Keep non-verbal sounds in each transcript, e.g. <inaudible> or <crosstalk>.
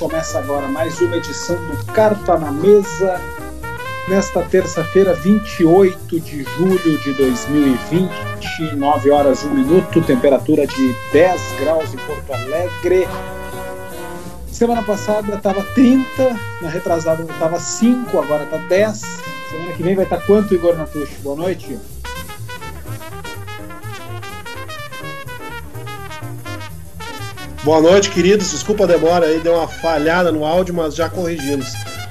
Começa agora mais uma edição do Carta na Mesa, nesta terça-feira, 28 de julho de 2020, 9 horas 1 minuto, temperatura de 10 graus em Porto Alegre. Semana passada estava 30, na retrasada estava 5, agora está 10. Semana que vem vai estar tá quanto, Igor Natucci? Boa noite. Boa noite, queridos. Desculpa a demora aí, deu uma falhada no áudio, mas já corrigimos.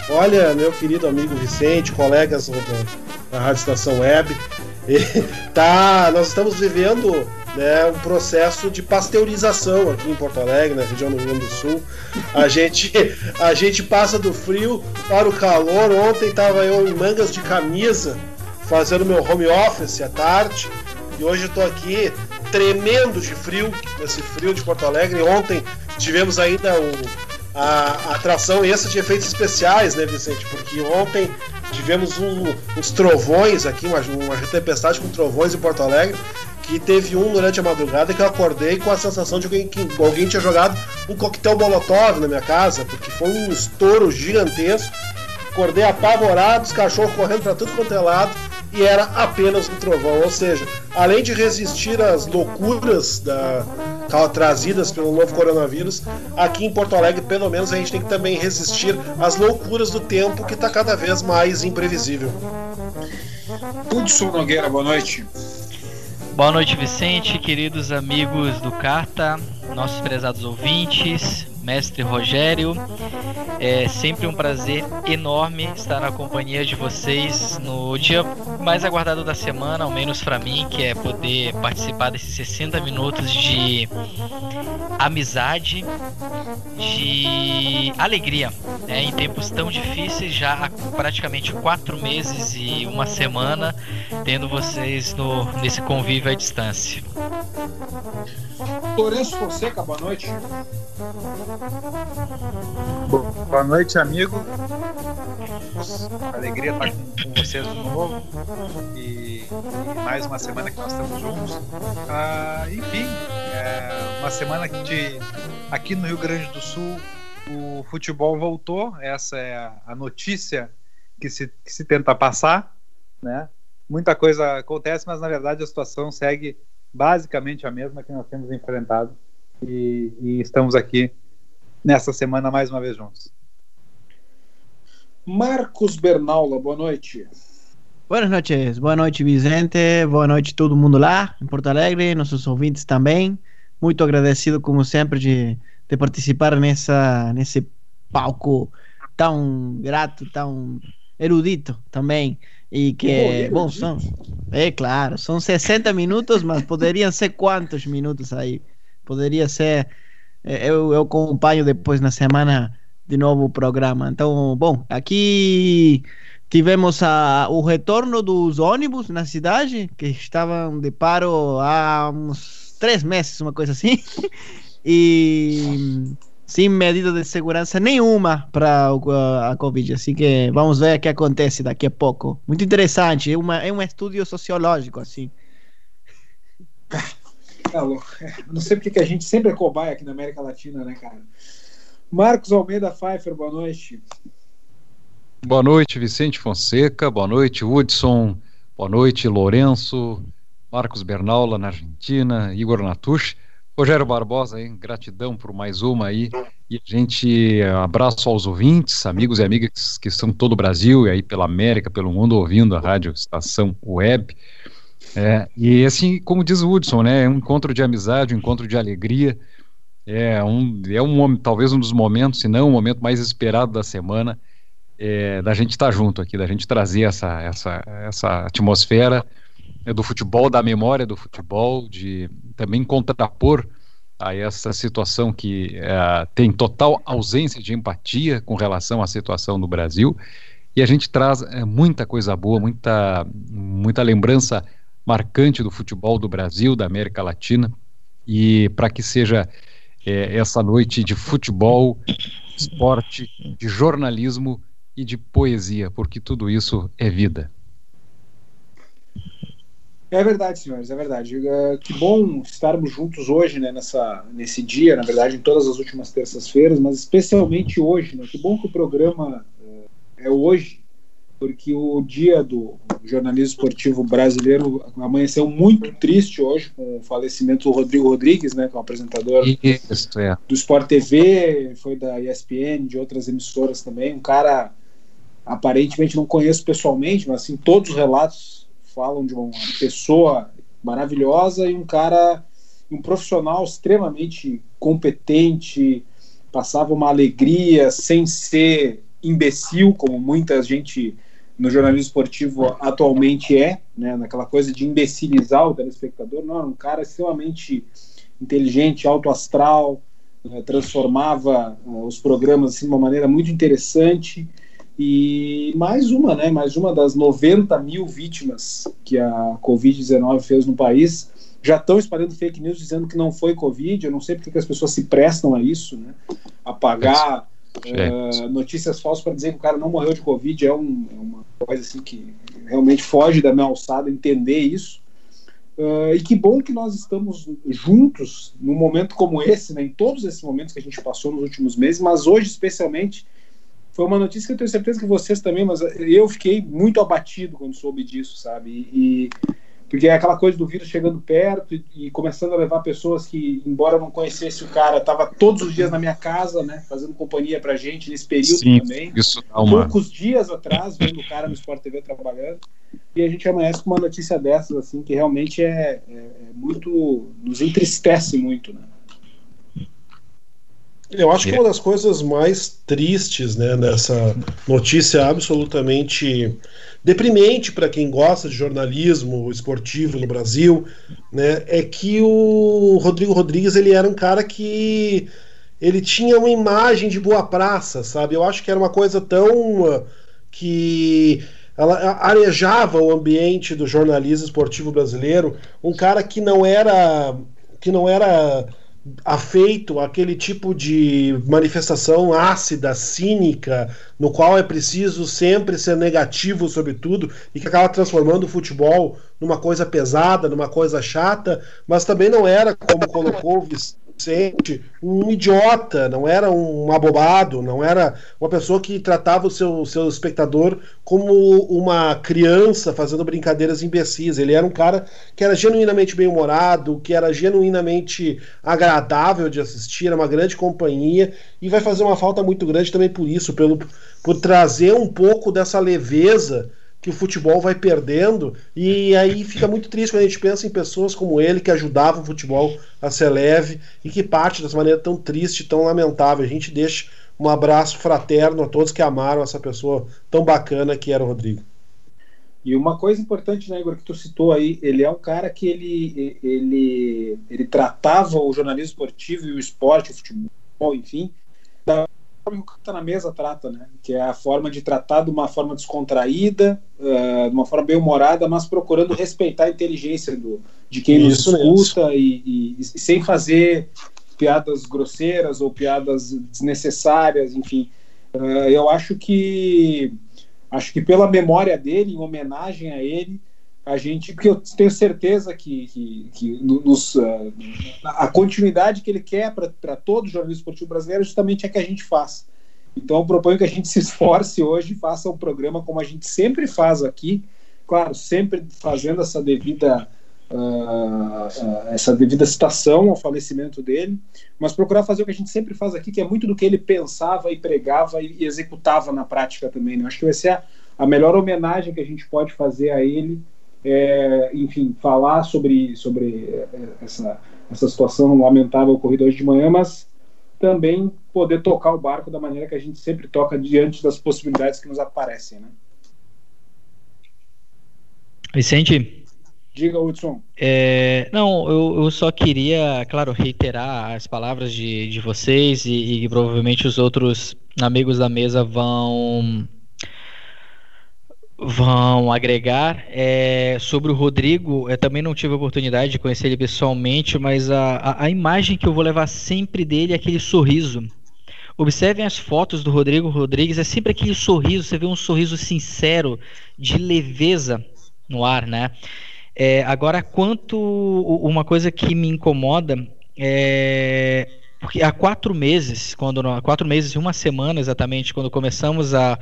Olha, meu querido amigo Vicente, colegas da Rádio Estação Web, <laughs> tá, nós estamos vivendo né, um processo de pasteurização aqui em Porto Alegre, na região do Rio Grande do Sul. A <laughs> gente, a gente passa do frio para o calor. Ontem estava eu em mangas de camisa fazendo meu home office à tarde e hoje estou aqui tremendo de frio, nesse frio de Porto Alegre. Ontem tivemos ainda o, a, a atração essa de efeitos especiais, né, Vicente? Porque ontem tivemos um, uns trovões aqui, uma, uma tempestade com trovões em Porto Alegre. Que teve um durante a madrugada que eu acordei com a sensação de alguém, que alguém tinha jogado um coquetel molotov na minha casa, porque foi um estouro gigantesco. Acordei apavorado, os cachorros correndo para tudo quanto é lado e era apenas um trovão. Ou seja, além de resistir às loucuras da, trazidas pelo novo coronavírus, aqui em Porto Alegre, pelo menos, a gente tem que também resistir às loucuras do tempo que está cada vez mais imprevisível. Hudson Nogueira, boa noite. Boa noite, Vicente, queridos amigos do Carta, nossos prezados ouvintes, mestre Rogério. É sempre um prazer enorme estar na companhia de vocês no dia mais aguardado da semana, ao menos para mim, que é poder participar desses 60 minutos de amizade, de alegria, né? em tempos tão difíceis, já há praticamente quatro meses e uma semana, tendo vocês no, nesse convívio à distância. Lourenço Fonseca, boa noite. Boa noite, amigo. Alegria estar com, com vocês de novo. E, e, mais uma semana que nós estamos juntos. Ah, enfim, é uma semana que aqui no Rio Grande do Sul o futebol voltou. Essa é a, a notícia que se, que se tenta passar. Né? Muita coisa acontece, mas na verdade a situação segue basicamente a mesma que nós temos enfrentado e, e estamos aqui nessa semana mais uma vez juntos. Marcos Bernaula, boa noite. Boas noites, boa noite Vicente, boa noite todo mundo lá em Porto Alegre, nossos ouvintes também. Muito agradecido como sempre de, de participar nessa nesse palco tão grato, tão erudito também e que, bom, são, é claro, são 60 minutos, mas poderiam ser quantos minutos aí? Poderia ser, é, eu, eu acompanho depois na semana de novo o programa. Então, bom, aqui tivemos a, o retorno dos ônibus na cidade, que estavam de paro há uns três meses, uma coisa assim. <laughs> e sem medida de segurança nenhuma para a Covid. Assim que vamos ver o que acontece daqui a pouco. Muito interessante, é, uma, é um estudo sociológico, assim. <laughs> É, não sei porque que a gente sempre é cobaia aqui na América Latina, né, cara? Marcos Almeida Pfeiffer, boa noite. Boa noite, Vicente Fonseca. Boa noite, Hudson. Boa noite, Lourenço. Marcos Bernaula, na Argentina. Igor Natush. Rogério Barbosa, hein? gratidão por mais uma aí. E a gente abraço aos ouvintes, amigos e amigas que estão todo o Brasil e aí pela América, pelo mundo, ouvindo a rádio estação web. É, e assim, como diz o Hudson, né, é um encontro de amizade, um encontro de alegria. É um, é um talvez um dos momentos, se não o momento mais esperado da semana, é, da gente estar junto aqui, da gente trazer essa, essa, essa atmosfera do futebol, da memória do futebol, de também contrapor a essa situação que é, tem total ausência de empatia com relação à situação no Brasil. E a gente traz é, muita coisa boa, muita, muita lembrança marcante do futebol do Brasil, da América Latina. E para que seja é, essa noite de futebol, esporte, de jornalismo e de poesia, porque tudo isso é vida. É verdade, senhores, é verdade. Uh, que bom estarmos juntos hoje, né, nessa, nesse dia, na verdade, em todas as últimas terças-feiras, mas especialmente hoje, né? Que bom que o programa uh, é hoje, porque o dia do jornalismo esportivo brasileiro amanheceu muito triste hoje com o falecimento do Rodrigo Rodrigues, né, que é um apresentador Isso, é. do Sport TV, foi da ESPN, de outras emissoras também, um cara aparentemente não conheço pessoalmente, mas assim, todos os relatos falam de uma pessoa maravilhosa e um cara, um profissional extremamente competente, passava uma alegria sem ser imbecil, como muita gente no jornalismo esportivo atualmente é, né, naquela coisa de imbecilizar o telespectador. Não, um cara extremamente inteligente, alto astral, né, transformava uh, os programas assim, de uma maneira muito interessante. E mais uma, né? Mais uma das 90 mil vítimas que a Covid-19 fez no país. Já estão espalhando fake news dizendo que não foi Covid. Eu não sei porque as pessoas se prestam a isso, né? A pagar uh, notícias falsas para dizer que o cara não morreu de Covid é, um, é, uma coisa assim que realmente foge da minha alçada entender isso. Uh, e que bom que nós estamos juntos num momento como esse, né, em todos esses momentos que a gente passou nos últimos meses, mas hoje especialmente foi uma notícia que eu tenho certeza que vocês também, mas eu fiquei muito abatido quando soube disso, sabe? E, porque é aquela coisa do vírus chegando perto e, e, começando a levar pessoas que, embora eu não conhecesse o cara, tava todos os dias na minha casa, né, fazendo companhia pra gente nesse período Sim, também. Isso dá uma... Poucos dias atrás, vendo o cara no Sport TV trabalhando, e a gente amanhece com uma notícia dessas, assim, que realmente é, é, é muito. nos entristece muito, né? Eu acho que uma das coisas mais tristes né, nessa notícia absolutamente deprimente para quem gosta de jornalismo esportivo no Brasil né, é que o Rodrigo Rodrigues ele era um cara que ele tinha uma imagem de boa praça, sabe? Eu acho que era uma coisa tão uh, que ela arejava o ambiente do jornalismo esportivo brasileiro, um cara que não era que não era afeito àquele tipo de manifestação ácida, cínica, no qual é preciso sempre ser negativo sobre tudo e que acaba transformando o futebol numa coisa pesada, numa coisa chata, mas também não era, como colocou o Vicente, um idiota, não era um abobado, não era uma pessoa que tratava o seu, seu espectador como uma criança fazendo brincadeiras imbecis. Ele era um cara que era genuinamente bem-humorado, que era genuinamente agradável de assistir, era uma grande companhia e vai fazer uma falta muito grande também por isso, pelo, por trazer um pouco dessa leveza que o futebol vai perdendo, e aí fica muito triste quando a gente pensa em pessoas como ele que ajudavam o futebol a ser leve e que parte dessa maneira tão triste, tão lamentável. A gente deixa um abraço fraterno a todos que amaram essa pessoa tão bacana que era o Rodrigo. E uma coisa importante, né, Igor, que tu citou aí, ele é um cara que ele, ele, ele tratava o jornalismo esportivo e o esporte, o futebol, enfim, forma que o Tá na Mesa trata, né? Que é a forma de tratar de uma forma descontraída, uh, de uma forma bem humorada, mas procurando respeitar a inteligência do, de quem Isso nos escuta e, e, e, sem fazer piadas grosseiras ou piadas desnecessárias, enfim. Uh, eu acho que acho que pela memória dele, em homenagem a ele, a gente, porque eu tenho certeza que, que, que nos, uh, a continuidade que ele quer para todo o jornalismo esportivo brasileiro justamente é que a gente faz. Então eu proponho que a gente <laughs> se esforce hoje faça um programa como a gente sempre faz aqui, claro, sempre fazendo essa devida uh, uh, essa devida citação ao falecimento dele, mas procurar fazer o que a gente sempre faz aqui, que é muito do que ele pensava e pregava e, e executava na prática também. Né? Acho que vai ser a, a melhor homenagem que a gente pode fazer a ele é, enfim, falar sobre, sobre é, essa, essa situação lamentável ocorrida hoje de manhã, mas também poder tocar o barco da maneira que a gente sempre toca diante das possibilidades que nos aparecem, né? Vicente? Diga, Hudson. É, não, eu, eu, só queria, claro, reiterar as palavras de, de vocês e, e provavelmente os outros amigos da mesa vão vão agregar. É, sobre o Rodrigo, eu também não tive a oportunidade de conhecer ele pessoalmente, mas a, a, a, imagem que eu vou levar sempre dele é aquele sorriso. Observem as fotos do Rodrigo Rodrigues, é sempre aquele sorriso, você vê um sorriso sincero, de leveza no ar, né? É, agora, quanto uma coisa que me incomoda é porque há quatro meses, quando quatro meses e uma semana exatamente, quando começamos a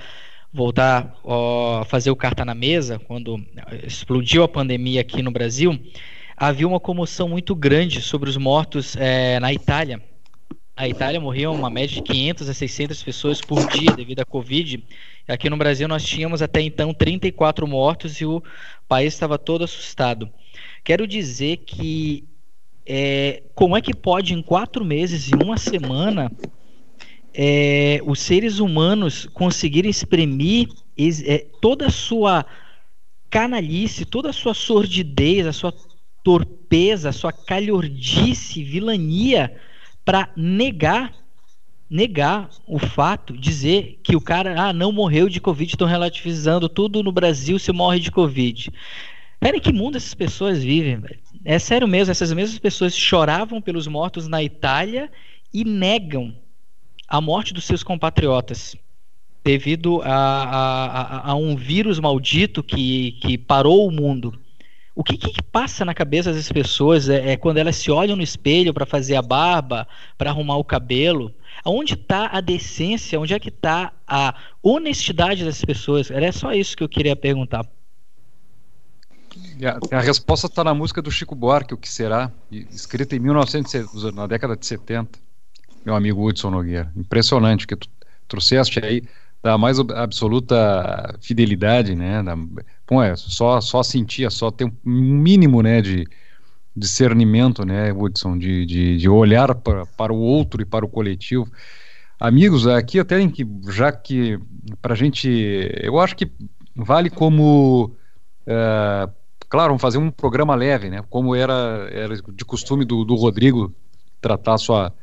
voltar a fazer o carta na mesa, quando explodiu a pandemia aqui no Brasil, havia uma comoção muito grande sobre os mortos é, na Itália. A Itália morriam uma média de 500 a 600 pessoas por dia devido à Covid. Aqui no Brasil nós tínhamos até então 34 mortos e o país estava todo assustado. Quero dizer que é, como é que pode em quatro meses e uma semana é, os seres humanos conseguirem exprimir é, toda a sua canalice, toda a sua sordidez, a sua torpeza, a sua calhordice, vilania, para negar negar o fato, dizer que o cara ah, não morreu de Covid, estão relativizando tudo no Brasil se morre de Covid. Pera, que mundo essas pessoas vivem, velho? É sério mesmo, essas mesmas pessoas choravam pelos mortos na Itália e negam a morte dos seus compatriotas devido a, a, a, um vírus maldito que, que parou o mundo. O que, que passa na cabeça das pessoas é, é quando elas se olham no espelho para fazer a barba, para arrumar o cabelo? Onde está a decência? Onde é que está a honestidade das pessoas? Era só isso que eu queria perguntar. A, a resposta está na música do Chico Buarque, O Que Será, escrita em 1900, na década de 70 meu amigo Hudson Nogueira. Impressionante que tu trouxeste aí da mais absoluta fidelidade, né? Da, bom, é, só, só sentir, só ter um mínimo, né, de discernimento, né, Hudson, de, de, de olhar para, para o outro e para o coletivo. Amigos, aqui até em que, já que para a gente, eu acho que vale como, é, claro, vamos fazer um programa leve, né, como era, era de costume do, do Rodrigo tratar sua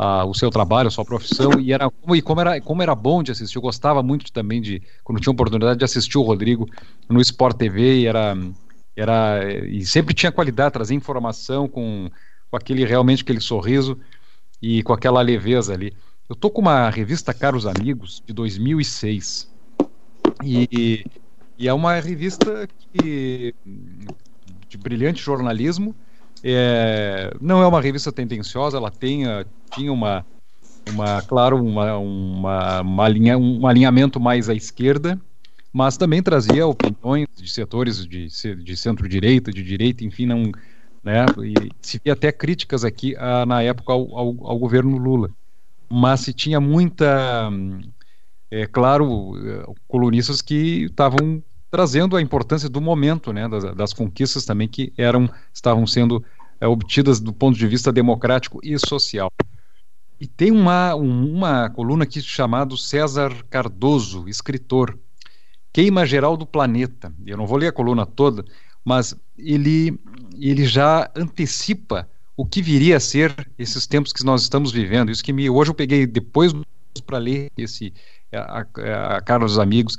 a, o seu trabalho, a sua profissão, e, era, e como, era, como era bom de assistir, eu gostava muito também de, quando tinha oportunidade de assistir o Rodrigo no Sport TV, e era, era e sempre tinha qualidade, trazia informação com, com aquele, realmente aquele sorriso e com aquela leveza ali. Eu tô com uma revista Caros Amigos, de 2006, e, e é uma revista que, de brilhante jornalismo, é, não é uma revista tendenciosa, ela tem, uh, tinha uma, uma claro, uma, uma, uma linha, um alinhamento mais à esquerda, mas também trazia opiniões de setores de, de centro-direita, de direita, enfim, não, né, e se via até críticas aqui uh, na época ao, ao, ao, governo Lula. Mas se tinha muita, é claro, colunistas que estavam trazendo a importância do momento, né, das, das conquistas também que eram estavam sendo é, obtidas do ponto de vista democrático e social. E tem uma, um, uma coluna aqui chamada César Cardoso, escritor, Queima Geral do Planeta. Eu não vou ler a coluna toda, mas ele, ele já antecipa o que viria a ser esses tempos que nós estamos vivendo. Isso que me, hoje eu peguei depois para ler esse a, a, a Carlos Amigos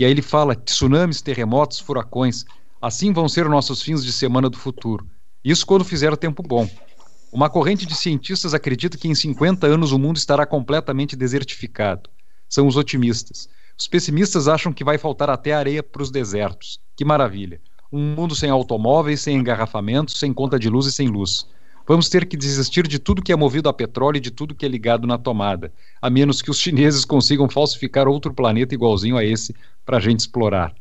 e aí ele fala: tsunamis, terremotos, furacões, assim vão ser nossos fins de semana do futuro. Isso quando fizer tempo bom. Uma corrente de cientistas acredita que em 50 anos o mundo estará completamente desertificado. São os otimistas. Os pessimistas acham que vai faltar até areia para os desertos. Que maravilha! Um mundo sem automóveis, sem engarrafamentos, sem conta de luz e sem luz. Vamos ter que desistir de tudo que é movido a petróleo e de tudo que é ligado na tomada, a menos que os chineses consigam falsificar outro planeta igualzinho a esse para a gente explorar.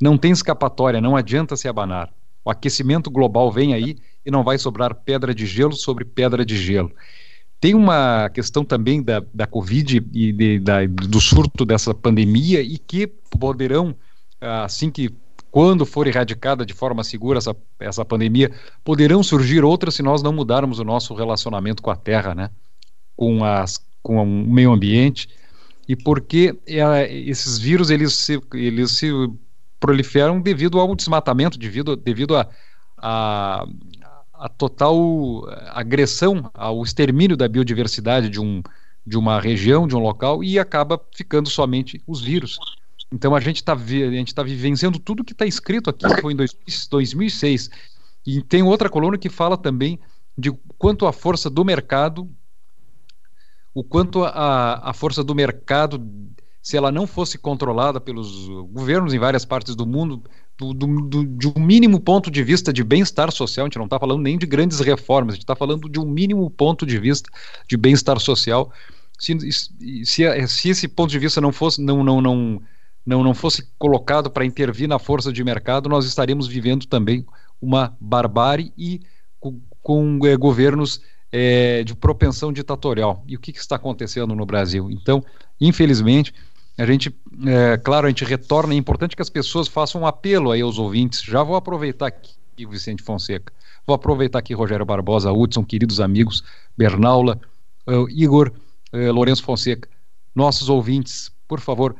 Não tem escapatória, não adianta se abanar. O aquecimento global vem aí e não vai sobrar pedra de gelo sobre pedra de gelo. Tem uma questão também da, da Covid e de, da, do surto dessa pandemia e que poderão, assim que quando for erradicada de forma segura essa, essa pandemia, poderão surgir outras se nós não mudarmos o nosso relacionamento com a Terra, né? com, as, com o meio ambiente e porque é, esses vírus eles se, eles se proliferam devido ao desmatamento, devido, devido a, a, a total agressão ao extermínio da biodiversidade de, um, de uma região, de um local, e acaba ficando somente os vírus. Então a gente está tá vivenciando tudo que está escrito aqui, que foi em 2006. E tem outra coluna que fala também de quanto a força do mercado, o quanto a, a força do mercado, se ela não fosse controlada pelos governos em várias partes do mundo, do, do, do, de um mínimo ponto de vista de bem-estar social, a gente não está falando nem de grandes reformas, a gente está falando de um mínimo ponto de vista de bem-estar social. Se, se, se, esse ponto de vista não fosse, não, não, não, não, não fosse colocado para intervir na força de mercado, nós estaríamos vivendo também uma barbárie e com, com é, governos é, de propensão ditatorial. E o que, que, está acontecendo no Brasil? Então, infelizmente, a gente, é, claro, a gente retorna. É importante que as pessoas façam um apelo aí aos ouvintes. Já vou aproveitar aqui, Vicente Fonseca. Vou aproveitar aqui, Rogério Barbosa, Hudson, queridos amigos, Bernaula, Igor, Lourenço Fonseca. Nossos ouvintes, por favor,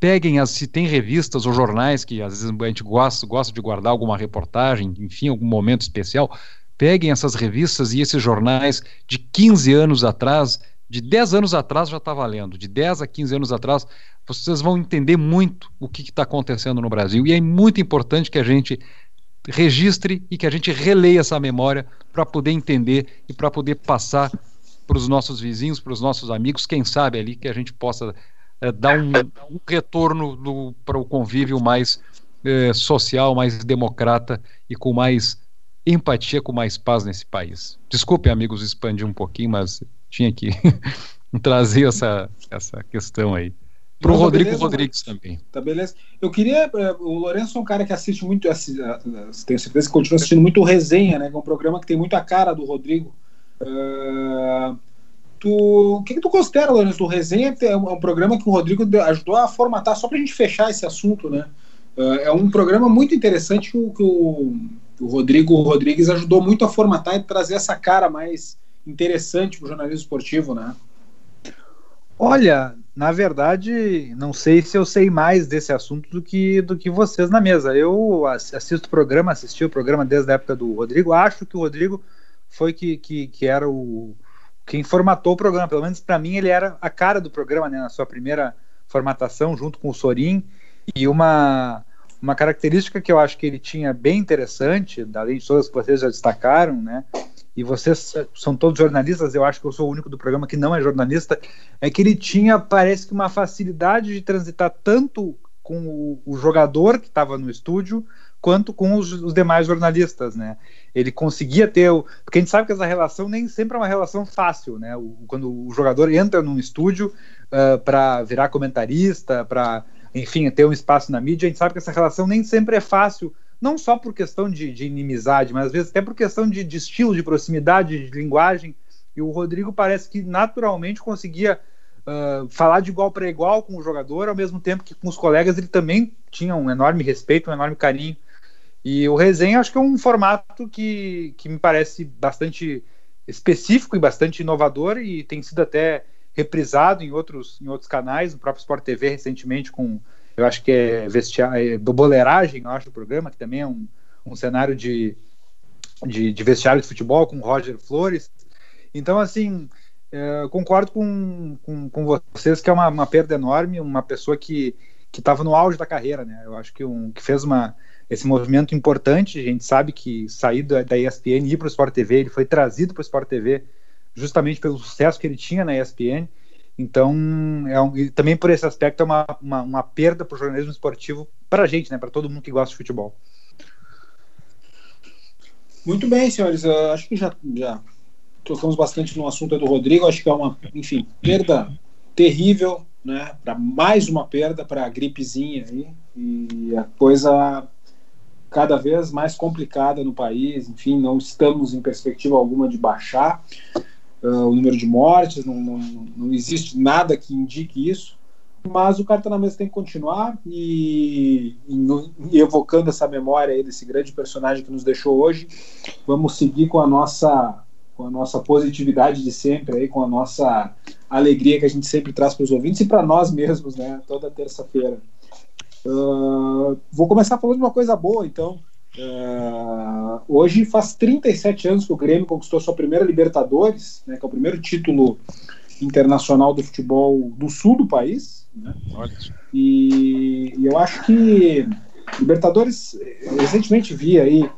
peguem as, se tem revistas ou jornais que às vezes a gente gosta, gosta de guardar alguma reportagem, enfim, algum momento especial, peguem essas revistas e esses jornais de 15 anos atrás, de 10 anos atrás já está valendo, de 10 a 15 anos atrás, vocês vão entender muito o que está acontecendo no Brasil. E é muito importante que a gente registre e que a gente releia essa memória para poder entender e para poder passar para os nossos vizinhos, para os nossos amigos, quem sabe ali que a gente possa é, dar um, um retorno para o convívio mais é, social, mais democrata e com mais empatia, com mais paz nesse país. Desculpe, amigos, expandir um pouquinho, mas tinha que <laughs> trazer essa, essa questão aí. Para o tá Rodrigo beleza, Rodrigues também. Tá beleza. Eu queria. É, o Lourenço é um cara que assiste muito. Assiste, tenho certeza que continua assistindo muito resenha, né? Que é um programa que tem muito a cara do Rodrigo. Uh, Tu, o que, que, tu considera, Lourenço, do Resenha? É um, programa que o Rodrigo ajudou a formatar, só para a gente fechar esse assunto, né? Uh, é um programa muito interessante que o, que o, o Rodrigo Rodrigues ajudou muito a formatar e trazer essa cara mais interessante para o jornalismo esportivo, né? Olha, na verdade, não sei se eu sei mais desse assunto do que, do que vocês na mesa. Eu assisto o programa, assisti o programa desde a época do Rodrigo. Acho que o Rodrigo foi que, que, que era o, quem formatou o programa. Pelo menos para mim, ele era a cara do programa, né, na sua primeira formatação, junto com o Sorin. E uma, uma característica que eu acho que ele tinha bem interessante, além de todas que vocês já destacaram, né? E vocês são todos jornalistas, eu acho que eu sou o único do programa que não é jornalista, é que ele tinha, parece que, uma facilidade de transitar tanto com o, o jogador que estava no estúdio, quanto com os, os, demais jornalistas, né? Ele conseguia ter o, porque a gente sabe que essa relação nem sempre é uma relação fácil, né? O, quando o jogador entra num estúdio uh, para virar comentarista, para enfim ter um espaço na mídia, a gente sabe que essa relação nem sempre é fácil, não só por questão de, de inimizade, mas às vezes até por questão de, de estilo, de proximidade, de linguagem. E o Rodrigo parece que naturalmente conseguia Uh, falar de igual para igual com o jogador, ao mesmo tempo que com os colegas ele também tinha um enorme respeito, um enorme carinho. E o resenha acho que é um formato que, que me parece bastante específico e bastante inovador e tem sido até reprisado em outros, em outros canais, no próprio Sport TV recentemente com, eu acho que é, vestiário, é Boleiragem, eu acho, o programa, que também é um, um cenário de, de, de vestiário de futebol com Roger Flores. Então, assim, é, concordo com, com, com, vocês que é uma, uma perda enorme, uma pessoa que estava no auge da carreira, né? Eu acho que, um, que fez uma, esse movimento importante. A gente sabe que sair da, da ESPN e ir para o Sport TV, ele foi trazido para o Sport TV justamente pelo sucesso que ele tinha na ESPN. Então, é um, também por esse aspecto, é uma, uma, uma perda para o jornalismo esportivo para a gente, né, para todo mundo que gosta de futebol. Muito bem, senhores. Eu acho que já, já tocamos bastante no assunto do Rodrigo. Acho que é uma, enfim, perda terrível, né? Para mais uma perda para a gripezinha aí. E a coisa cada vez mais complicada no país. Enfim, não estamos em perspectiva alguma de baixar uh, o número de mortes, não, não, não, existe nada que indique isso. Mas o cartão na mesa tem que continuar e, e, e, evocando essa memória aí desse grande personagem que nos deixou hoje, vamos seguir com a nossa com a nossa positividade de sempre aí, com a nossa alegria que a gente sempre traz para os ouvintes e para nós mesmos, né? Toda terça-feira. Uh, vou começar falando de uma coisa boa, então. Uh, hoje faz 37 anos que o Grêmio conquistou sua primeira Libertadores, né, que é o primeiro título internacional do futebol do sul do país. Né? E, e eu acho que Libertadores, recentemente vi aí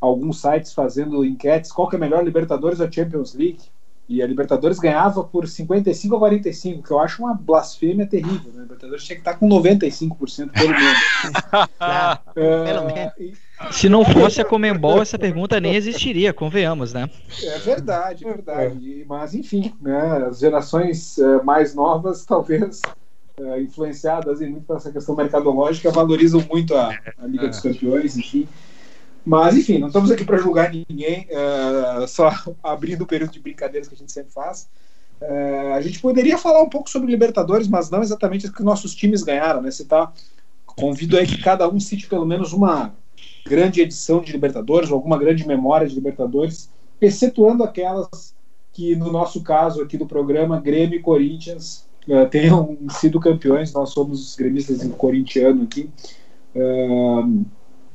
alguns sites fazendo enquetes qual que é melhor Libertadores ou Champions League. E a Libertadores ganhava por 55 a 45, que eu acho uma blasfêmia terrível. Né? A Libertadores tinha que estar com 95% pelo menos. uh, pelo menos. E... Se não fosse a Comembol, essa pergunta nem existiria, convenhamos, né? É verdade, é verdade. Mas, enfim, né, as gerações uh, mais novas, talvez uh, influenciadas muito por essa questão mercadológica, valorizam muito a, a Liga dos Campeões, enfim. Mas, enfim, não estamos aqui para julgar ninguém, uh, só <laughs> abrindo o período de brincadeiras que a gente sempre faz. Uh, a gente poderia falar um pouco sobre Libertadores, mas não exatamente o que nossos times ganharam, né? Você tá convido aí que cada um cite pelo menos uma grande edição de Libertadores, ou alguma grande memória de Libertadores, excetuando aquelas que, no nosso caso aqui do programa, Grêmio e Corinthians uh, tenham sido campeões. Nós somos os gremistas corintiano aqui. Uh,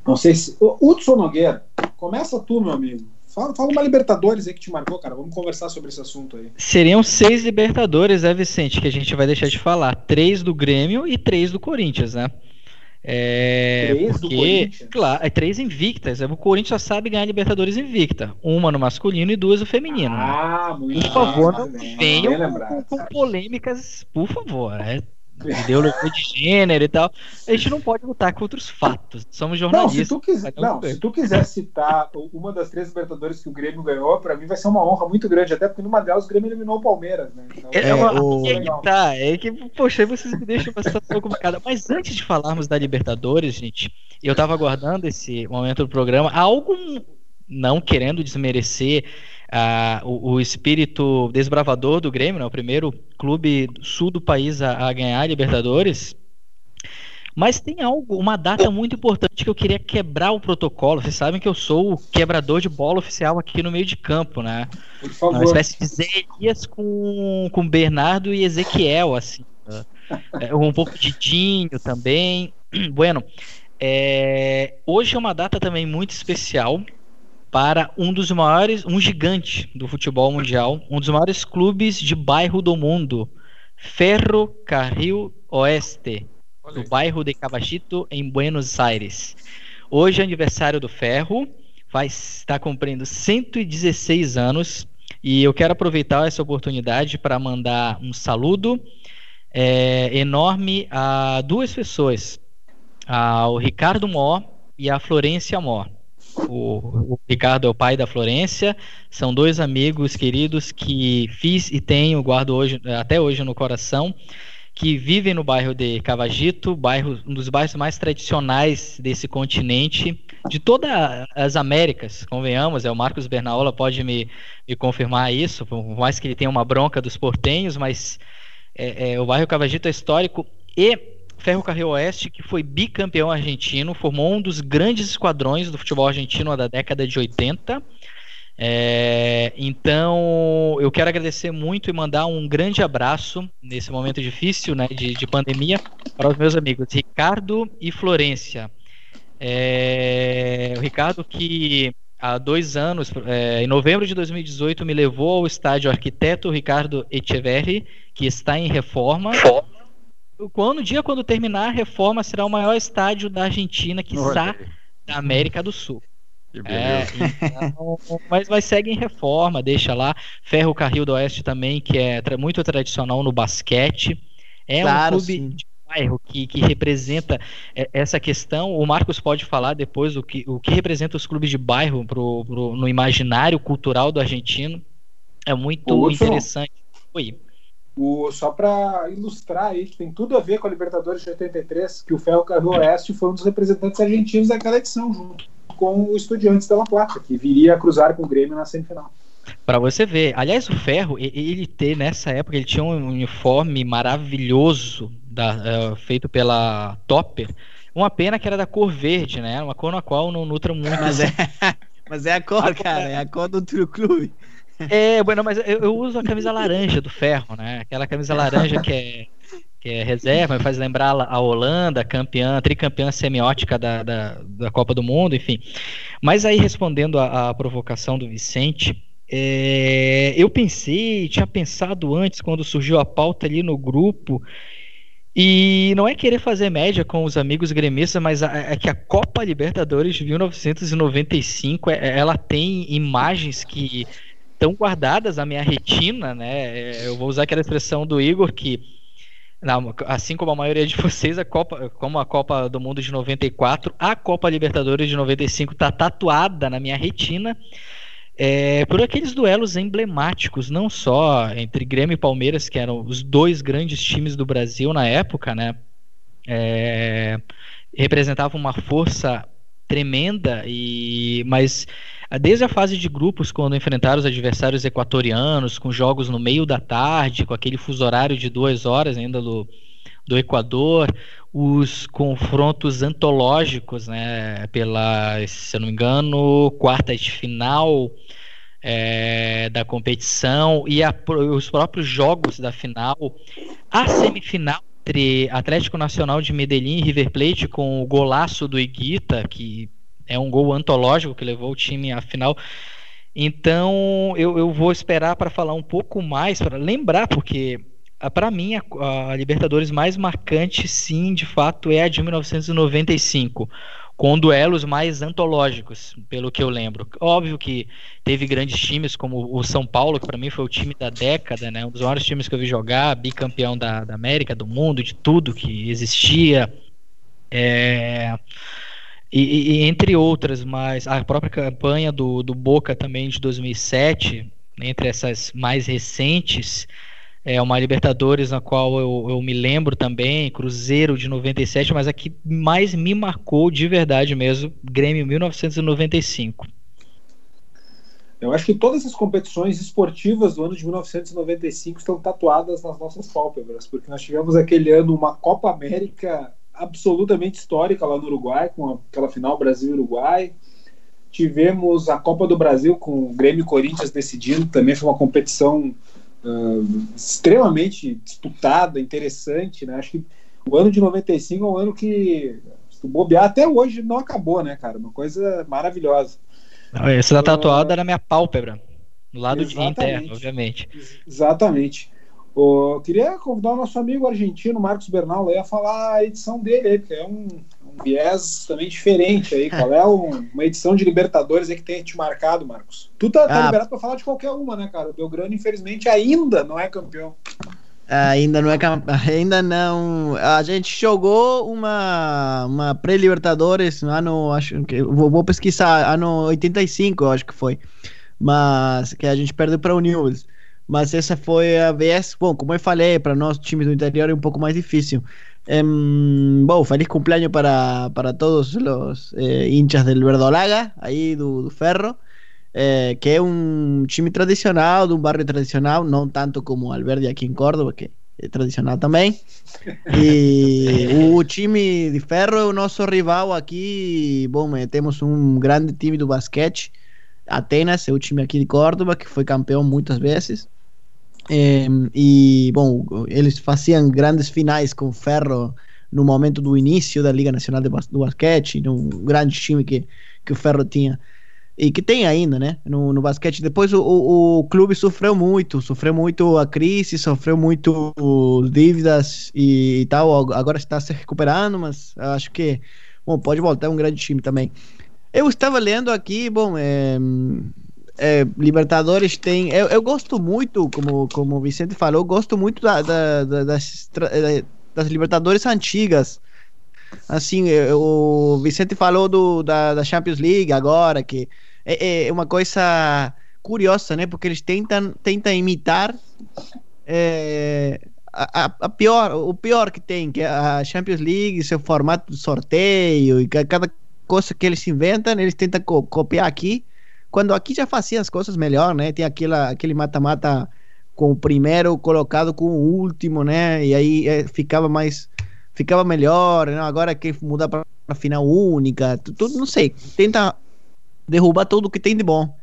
não sei se. Hudson Nogueira, começa tu, meu amigo. Fala, fala uma Libertadores aí que te marcou, cara. Vamos conversar sobre esse assunto aí. Seriam seis Libertadores, né, Vicente? Que a gente vai deixar de falar. Três do Grêmio e três do Corinthians, né? É, três porque, do Corinthians? Claro, é três invictas. O Corinthians só sabe ganhar Libertadores invicta. Uma no masculino e duas no feminino. Né? Ah, muito Por favor, não venham com, com, polêmicas, por favor. É ideologia de gênero e tal. A gente não pode lutar contra os fatos. Somos jornalistas. Não, se tu quiser, não, se tu quiser citar uma das três Libertadores que o Grêmio ganhou, para mim vai ser uma honra muito grande, até porque numa delas o Grêmio eliminou o Palmeiras, né? Então, é, é, uma, o... é, que tá, é que, poxa, vocês me deixam uma situação complicada. Mas antes de falarmos da Libertadores, gente, eu tava aguardando esse momento do programa, algo não querendo desmerecer uh, o, o, espírito desbravador do Grêmio, né, o primeiro clube sul do país a, a, ganhar a Libertadores. Mas tem algo, uma data muito importante que eu queria quebrar o protocolo. Vocês sabem que eu sou o quebrador de bola oficial aqui no meio de campo, né? Por favor. Uma espécie de Zé com, com Bernardo e Ezequiel, assim. Né? É, um pouco de Dinho também. <clears throat> Bueno, é, hoje é uma data também muito especial para um dos maiores, um gigante do futebol mundial, um dos maiores clubes de bairro do mundo, Ferro Carril Oeste, no bairro de Cabachito, em Buenos Aires. Hoje é aniversário do Ferro, vai estar cumprindo 116 anos e eu quero aproveitar essa oportunidade para mandar um saludo é, enorme a duas pessoas, ao Ricardo Mó e a Florência Mó. O, o, Ricardo é o pai da Florência, são dois amigos queridos que fiz e tenho, guardo hoje, até hoje no coração, que vivem no bairro de Cavagito, bairro, um dos bairros mais tradicionais desse continente, de todas as Américas, convenhamos, é o Marcos Bernaola pode me, me confirmar isso, por mais que ele tenha uma bronca dos portenhos, mas é, é, o bairro Cavagito é histórico e Ferro Carril Oeste, que foi bicampeão argentino, formou um dos grandes esquadrões do futebol argentino da década de 80. É, então, eu quero agradecer muito e mandar um grande abraço nesse momento difícil né, de, de pandemia para os meus amigos Ricardo e Florência. É, o Ricardo, que há dois anos, é, em novembro de 2018, me levou ao estádio Arquiteto Ricardo Echeverri, que está em reforma quando, no dia quando terminar a reforma, será o maior estádio da Argentina, que está da América do Sul. É, então, mas, mas segue em reforma, deixa lá. Ferro Carril do Oeste também, que é tra muito tradicional no basquete. É claro, um clube sim. de bairro que, que representa é, essa questão. O Marcos pode falar depois o que, o que representa os clubes de bairro pro, pro no imaginário cultural do argentino. É muito interessante. Oi. O, só para ilustrar aí, que tem tudo a ver com a Libertadores de 83, que o Ferro Carril Oeste foi um dos representantes argentinos daquela edição, junto com o Estudiantes da La Plata, que viria a cruzar com o Grêmio na semifinal. Para você ver, aliás, o Ferro, ele ter nessa época, ele tinha um uniforme maravilhoso da, uh, feito pela Topper. Uma pena que era da cor verde, né? Uma cor na qual não nutra muito. Mas é, <laughs> mas é a cor, cara, é a cor do clube. É, bueno, mas eu, eu, uso a camisa laranja do ferro, né? Aquela camisa laranja que é, que é reserva, me faz lembrar a Holanda, campeã, tricampeã semiótica da, da, da Copa do Mundo, enfim. Mas aí, respondendo à provocação do Vicente, é, eu pensei, tinha pensado antes, quando surgiu a pauta ali no grupo, e não é querer fazer média com os amigos gremistas, mas é que a Copa Libertadores de 1995, é, ela tem imagens que estão guardadas na minha retina, né? É, eu vou usar aquela expressão do Igor que assim como a maioria de vocês, a Copa, como a Copa do Mundo de 94, a Copa Libertadores de 95 está tatuada na minha retina é, por aqueles duelos emblemáticos, não só entre Grêmio e Palmeiras, que eram os dois grandes times do Brasil na época, né? É, representavam uma força tremenda e mas desde a fase de grupos quando enfrentaram os adversários equatorianos com jogos no meio da tarde com aquele fuso horário de duas horas ainda do, do Equador os confrontos antológicos né pela se eu não me engano quartas de final é, da competição e a, os próprios jogos da final. A semifinal entre Atlético Nacional de Medellín e River Plate com o golaço do Iguita, que é um gol antológico que levou o time à final. Então eu, eu vou esperar para falar um pouco mais, para lembrar, porque ah, para mim a, a Libertadores mais marcante, sim, de fato, é a de 1995 com duelos mais antológicos, pelo que eu lembro. Óbvio que teve grandes times, como o São Paulo, que para mim foi o time da década, né? um dos maiores times que eu vi jogar, bicampeão da, da América, do mundo, de tudo que existia. É... E, e, entre outras, mas a própria campanha do, do Boca também de 2007, entre essas mais recentes, é uma Libertadores na qual eu, eu me lembro também, Cruzeiro de 97, mas a que mais me marcou de verdade mesmo, Grêmio 1995. Eu acho que todas as competições esportivas do ano de 1995 estão tatuadas nas nossas pálpebras, porque nós tivemos aquele ano uma Copa América absolutamente histórica lá no Uruguai, com aquela final Brasil-Uruguai. Tivemos a Copa do Brasil com o Grêmio e Corinthians decidindo, também foi uma competição uh, extremamente disputada, interessante, né? Acho que o ano de 95 é um ano que, se bobear, até hoje não acabou, né, cara? Uma coisa maravilhosa. Essa da tatuada era minha pálpebra, do lado de interno, obviamente. Exatamente. Eu queria convidar o nosso amigo argentino, Marcos Bernal, a falar a edição dele aí, porque é um, um viés também diferente aí. Qual é um, uma edição de Libertadores aí que tem te marcado, Marcos? Tu tá, tá ah. liberado para falar de qualquer uma, né, cara? O Belgrano, infelizmente, ainda não é campeão. Ainda não é <laughs> ainda não. A gente jogou uma uma pré-Libertadores no ano, acho que vou, vou, pesquisar, ano 85, acho que foi. Mas que a gente perdeu para o Newell's. Mas essa foi a vez, bom, como eu falei, para nós times do interior é um pouco mais difícil. Um, bom, feliz cumpleaños para, para todos os eh, hinchas del Verdolaga, aí do, do Ferro, eh, que é um time tradicional, de um bairro tradicional, não tanto como o Alberdi aqui em Córdoba, que é tradicional também. <laughs> E o time de Ferro é o nosso rival aqui. Bom, eh, temos um grande time do basquete, Atenas é o time aqui de Córdoba, que foi campeão muitas vezes. E, bom, eles faziam grandes finais com Ferro no momento do início da Liga Nacional de Bas do Basquete, um grande time que, que o Ferro tinha. E que tem ainda, né? No, no basquete. Depois o, o, o clube sofreu muito, sofreu muito a crise, sofreu muito dívidas e, e tal. Agora está se recuperando, mas acho que bom, pode voltar um grande time também. Eu estava lendo aqui, bom, é, é, Libertadores tem. Eu, eu, gosto muito, como, como o Vicente falou, gosto muito da, da, da, das, das Libertadores antigas. Assim, o Vicente falou do, da, da Champions League agora, que é, é, uma coisa curiosa, né? Porque eles tentam, tentam imitar é, a, a, pior, o pior que tem, que é a Champions League, seu formato de sorteio e cada coisa que eles inventam, eles tentam co copiar aqui, quando aqui já fazia as coisas melhor, né? Tem aquela, aquele mata-mata com o primeiro colocado com o último, né? E aí é, ficava mais ficava melhor, né? agora que mudar para final única, tudo, não sei, tenta derrubar tudo que tem de bom.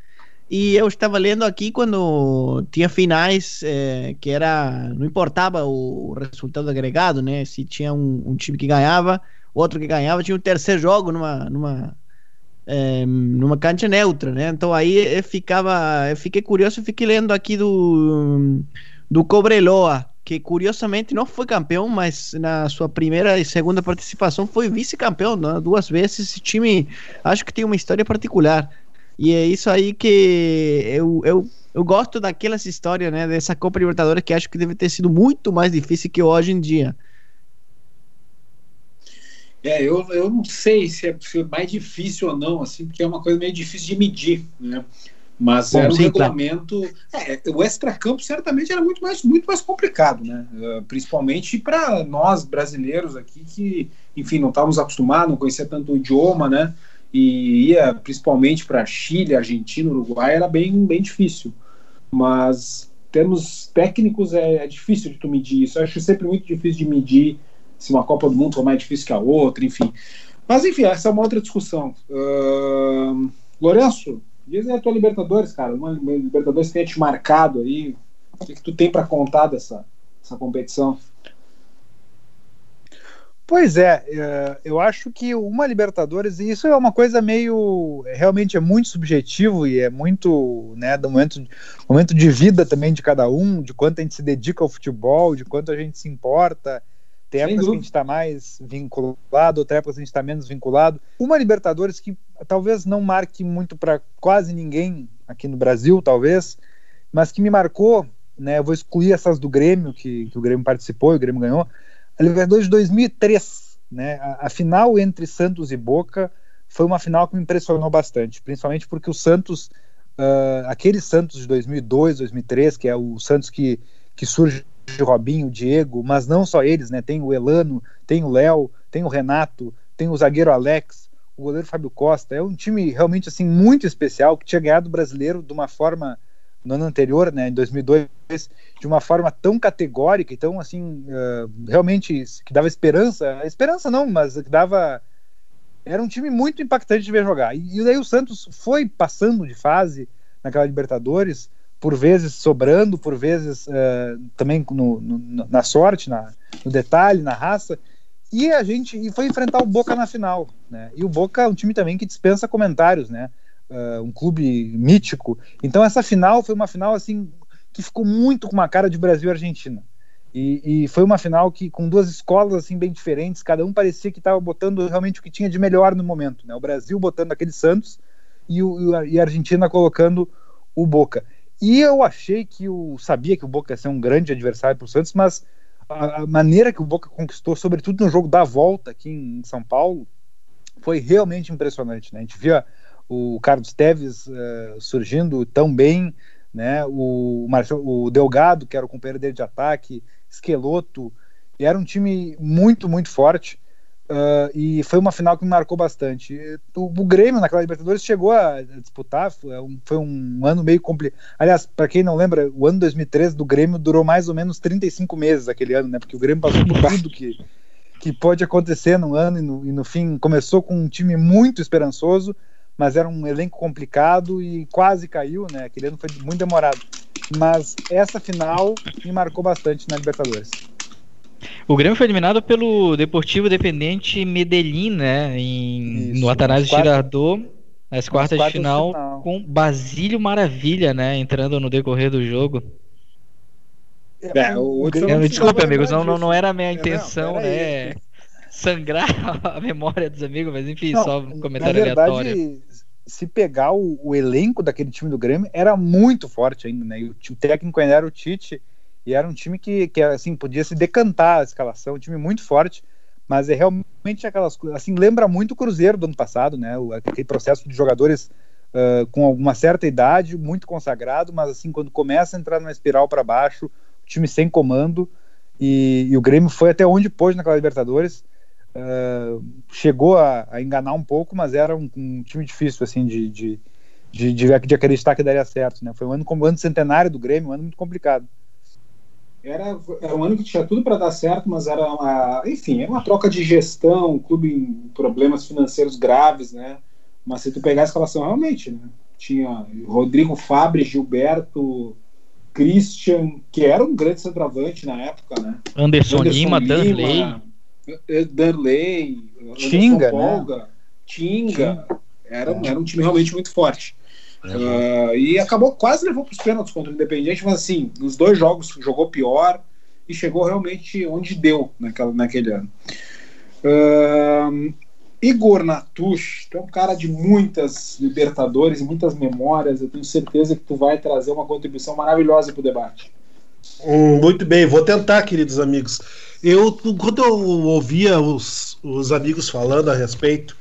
E eu estava lendo aqui quando tinha finais é, que era. Não importava o resultado agregado, né? Se tinha um, um, time que ganhava, outro que ganhava, tinha um terceiro jogo numa, numa, é, numa cancha neutra, né? Então aí eu ficava. Eu fiquei curioso, fiquei lendo aqui do, do Cobreloa, que curiosamente não foi campeão, mas na sua primeira e segunda participação foi vice-campeão né? duas vezes. Esse time acho que tem uma história particular. E é isso aí que eu, eu, eu gosto daquelas histórias, né? Dessa Copa Libertadores que acho que deve ter sido muito mais difícil que hoje em dia. É, eu, eu não sei se é, mais difícil ou não, assim, porque é uma coisa meio difícil de medir, né? Mas Bom, era um sim, regulamento. Claro. É, o extracampo certamente era muito mais, muito mais complicado, né? Uh, principalmente para nós brasileiros aqui que, enfim, não estávamos acostumados, não conhecia tanto o idioma, né? e ia principalmente para Chile, Argentina, Uruguai, era bem, bem difícil. Mas termos técnicos é, é, difícil de tu medir isso. Eu acho sempre muito difícil de medir se uma Copa do Mundo for mais difícil que a outra, enfim. Mas enfim, essa é uma outra discussão. Uh, Lourenço, diz aí a tua Libertadores, cara. Uma Libertadores que tenha te marcado aí. O que, que tu tem para contar dessa, dessa competição? Pois é, é, eu acho que uma Libertadores, e isso é uma coisa meio. Realmente é muito subjetivo e é muito. né, do momento, momento de vida também de cada um, de quanto a gente se dedica ao futebol, de quanto a gente se importa. Tem épocas que a gente está mais vinculado, outra época a gente está menos vinculado. Uma Libertadores que talvez não marque muito para quase ninguém aqui no Brasil, talvez, mas que me marcou, né? Eu vou excluir essas do Grêmio, que, que o Grêmio participou e o Grêmio ganhou a Libertadores de 2003, né? A, a, final entre Santos e Boca foi uma final que me impressionou bastante, principalmente porque o Santos, uh, aquele Santos de 2002, 2003, que é o Santos que, que surge Robinho, Diego, mas não só eles, né? Tem o Elano, tem o Léo, tem o Renato, tem o zagueiro Alex, o goleiro Fábio Costa. É um time realmente assim muito especial que tinha ganhado o brasileiro de uma forma no ano anterior, né, em 2002, de uma forma tão categórica, então assim, uh, realmente que dava esperança, esperança não, mas que dava era um time muito impactante de ver jogar. E, e daí o Santos foi passando de fase naquela Libertadores, por vezes sobrando, por vezes uh, também no, no, na sorte, na, no detalhe, na raça. E a gente e foi enfrentar o Boca na final, né? E o Boca é um time também que dispensa comentários, né? uh, um clube mítico. Então essa final foi uma final assim que ficou muito com uma cara de Brasil e Argentina. E, e, foi uma final que com duas escolas assim bem diferentes, cada um parecia que estava botando realmente o que tinha de melhor no momento, né? O Brasil botando aquele Santos e, o, e a Argentina colocando o Boca. E eu achei que o sabia que o Boca ia ser um grande adversário para o Santos, mas a, maneira que o Boca conquistou, sobretudo no jogo da volta aqui em São Paulo, foi realmente impressionante. Né? A gente via o Carlos Teves uh, surgindo tão bem, né? O, o Delgado, que era o companheiro dele de ataque, Esqueloto, era um time muito, muito forte. Uh, e foi uma final que me marcou bastante. O, Grêmio, naquela Libertadores, chegou a disputar, foi um, foi um ano meio complicado. Aliás, para quem não lembra, o ano 2013 do Grêmio durou mais ou menos 35 meses aquele ano, né? Porque o Grêmio passou por tudo que, que pode acontecer num ano e no, e no fim começou com um time muito esperançoso, mas era um elenco complicado e quase caiu, né? Aquele ano foi muito demorado. Mas essa final me marcou bastante na Libertadores. O Grêmio foi eliminado pelo Deportivo Dependente Medellín, né? Em, Isso, no Atanásio Girardot, nas quartas, quartas de final, final, com Basílio Maravilha, né? Entrando no decorrer do jogo. É, o, o Desculpa, amigos, não, não, não era a minha intenção, não, né? Sangrar <laughs> a memória dos amigos, mas enfim, não, só um comentário na verdade, aleatório se pegar o, o, elenco daquele time do Grêmio, era muito forte ainda, né? E o, o técnico ainda era o Tite, e era um time que, que assim, podia se decantar a escalação, um time muito forte, mas é realmente aquelas assim, lembra muito o Cruzeiro do ano passado, né? O, aquele processo de jogadores uh, com alguma certa idade, muito consagrado, mas assim, quando começa a entrar numa espiral para baixo, o time sem comando, e, e o Grêmio foi até onde pôde naquela Libertadores, Uh, chegou a, a, enganar um pouco, mas era um, um time difícil assim de, de, de, de, acreditar que daria certo. Né? Foi um ano como ano centenário do Grêmio, um ano muito complicado. Era, era um ano que tinha tudo para dar certo, mas era uma, enfim, era uma troca de gestão, um clube em problemas financeiros graves, né? Mas se tu pegar a escalação realmente, né? tinha Rodrigo Fabre, Gilberto, Christian, que era um grande centroavante na época, né? Anderson, Anderson Lima, Danley. Danley, Tinga, Polga, né? Tinga. Era, era um time realmente muito forte. Uh, e acabou quase levou para os pênaltis contra o Independiente, mas assim, nos dois jogos jogou pior e chegou realmente onde deu naquela, naquele ano. Uh, Igor Natush, tu é um cara de muitas Libertadores, muitas memórias. Eu tenho certeza que tu vai trazer uma contribuição maravilhosa para o debate. Hum, muito bem, vou tentar, queridos amigos. Eu, quando eu ouvia os, os amigos falando a respeito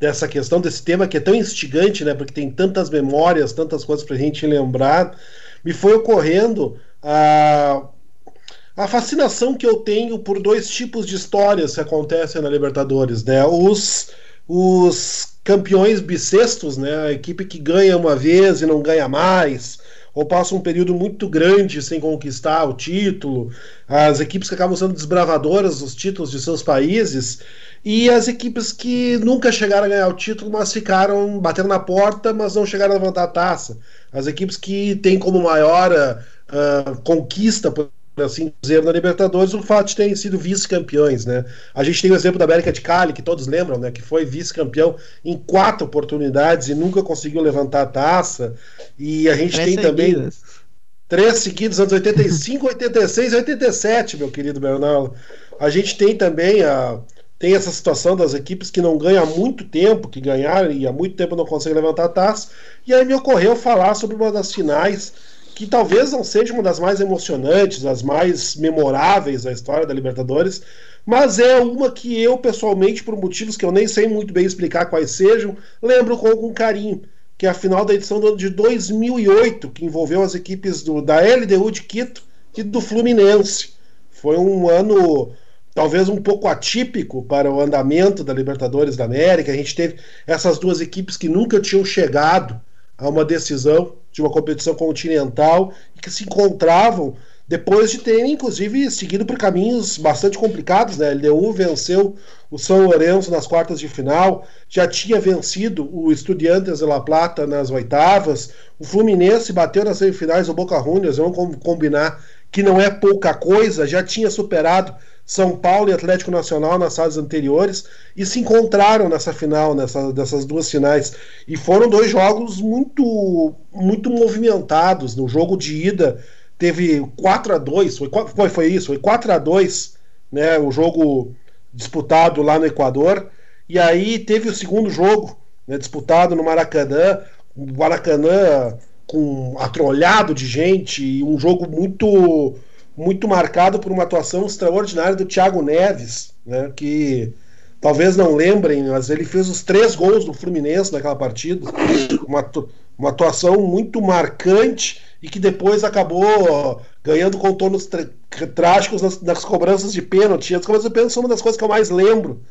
dessa questão, desse tema que é tão instigante, né? Porque tem tantas memórias, tantas coisas para a gente lembrar, me foi ocorrendo a a fascinação que eu tenho por dois tipos de histórias que acontecem na Libertadores, né? Os, os campeões bissextos, né? A equipe que ganha uma vez e não ganha mais, ou passa um período muito grande sem conquistar o título, as equipes que acabam sendo desbravadoras dos títulos de seus países, e as equipes que nunca chegaram a ganhar o título, mas ficaram batendo na porta, mas não chegaram a levantar a taça. As equipes que têm como maior uh, conquista, por assim dizer, na Libertadores, o fato de terem sido vice-campeões, né? A gente tem o exemplo da América de Cali, que todos lembram, né? Que foi vice-campeão em quatro oportunidades e nunca conseguiu levantar a taça. E a gente Três tem também três seguidos, anos 85, 86 e 87, meu querido Bernardo. A gente tem também a tem essa situação das equipes que não ganham há muito tempo, que ganharam e há muito tempo não conseguem levantar a taça. E aí me ocorreu falar sobre uma das finais que talvez não seja uma das mais emocionantes, as mais memoráveis da história da Libertadores, mas é uma que eu, pessoalmente, por motivos que eu nem sei muito bem explicar quais sejam, lembro com algum carinho, que é a final da edição do ano de 2008, que envolveu as equipes do, da LDU de Quito e do Fluminense. Foi um ano talvez um pouco atípico para o andamento da Libertadores da América. A gente teve essas duas equipes que nunca tinham chegado a uma decisão de uma competição continental e que se encontravam depois de terem, inclusive, seguido por caminhos bastante complicados. Né? A LDU venceu o São Lourenço nas quartas de final, já tinha vencido o Estudiantes de La Plata nas oitavas, o Fluminense bateu nas semifinais o Boca Juniors, vamos combinar que não é pouca coisa, já tinha superado são Paulo e Atlético Nacional nas fases anteriores e se encontraram nessa final, nessa, dessas duas finais. E foram dois jogos muito, muito movimentados. No jogo de ida teve 4 a 2 foi, foi, foi isso, foi 4 a 2 né, o jogo disputado lá no Equador. E aí teve o segundo jogo né, disputado no Maracanã. O Maracanã com atrolhado de gente e um jogo muito muito marcado por uma atuação extraordinária do Thiago Neves, né, que talvez não lembrem, mas ele fez os três gols do Fluminense naquela partida. Uma, uma atuação muito marcante e que depois acabou ganhando contornos trágicos nas, nas, cobranças de pênalti. As cobranças de pênalti são uma das coisas que eu mais lembro,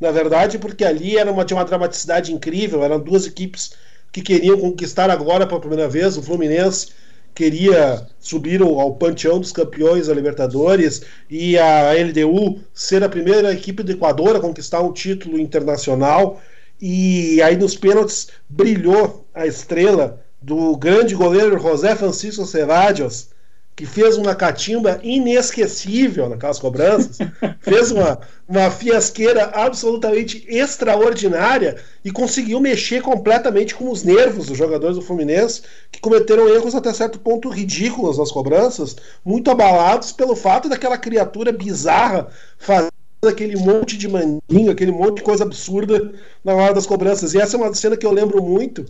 na verdade, porque ali era uma, de uma dramaticidade incrível. Eram duas equipes que queriam conquistar agora pela primeira vez o Fluminense queria subir ao panteão dos campeões da Libertadores e a LDU ser a primeira equipe do Equador a conquistar um título internacional. E aí nos pênaltis brilhou a estrela do grande goleiro José Francisco Cevallos, que fez uma catimba inesquecível naquelas cobranças, <laughs> fez uma, uma fiasqueira absolutamente extraordinária e conseguiu mexer completamente com os nervos dos jogadores do Fluminense, que cometeram erros até certo ponto ridículos nas cobranças, muito abalados pelo fato daquela criatura bizarra fazer aquele monte de maninho, aquele monte de coisa absurda na hora das cobranças. E essa é uma cena que eu lembro muito,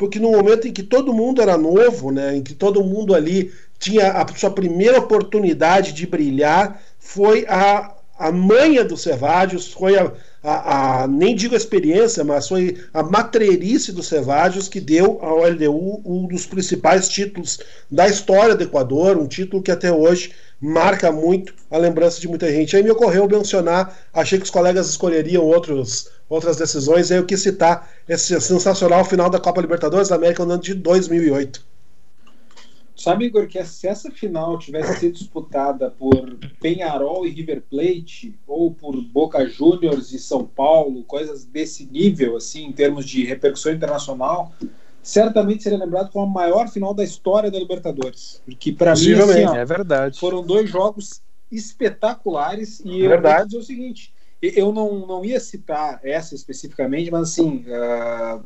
porque no momento em que todo mundo era novo, né, em que todo mundo ali tinha a sua primeira oportunidade de brilhar, foi a, a manha do Cevadios, foi a, a, a, nem digo a experiência, mas foi a matreirice do Cevadios que deu ao LDU um dos principais títulos da história do Equador, um título que até hoje marca muito a lembrança de muita gente. Aí me ocorreu mencionar, achei que os colegas escolheriam outros, outras decisões, aí eu quis citar esse sensacional final da Copa Libertadores da América no ano de 2008. Sabe, Igor, que se essa final tivesse sido disputada por Penharol e River Plate, ou por Boca Juniors e São Paulo, coisas desse nível, assim, em termos de repercussão internacional, certamente seria lembrado como a maior final da história da Libertadores. Porque para mim, assim, ó, É verdade. foram dois jogos espetaculares e eu Verdade. vou dizer o seguinte, eu não, não ia citar essa especificamente, mas assim, ah,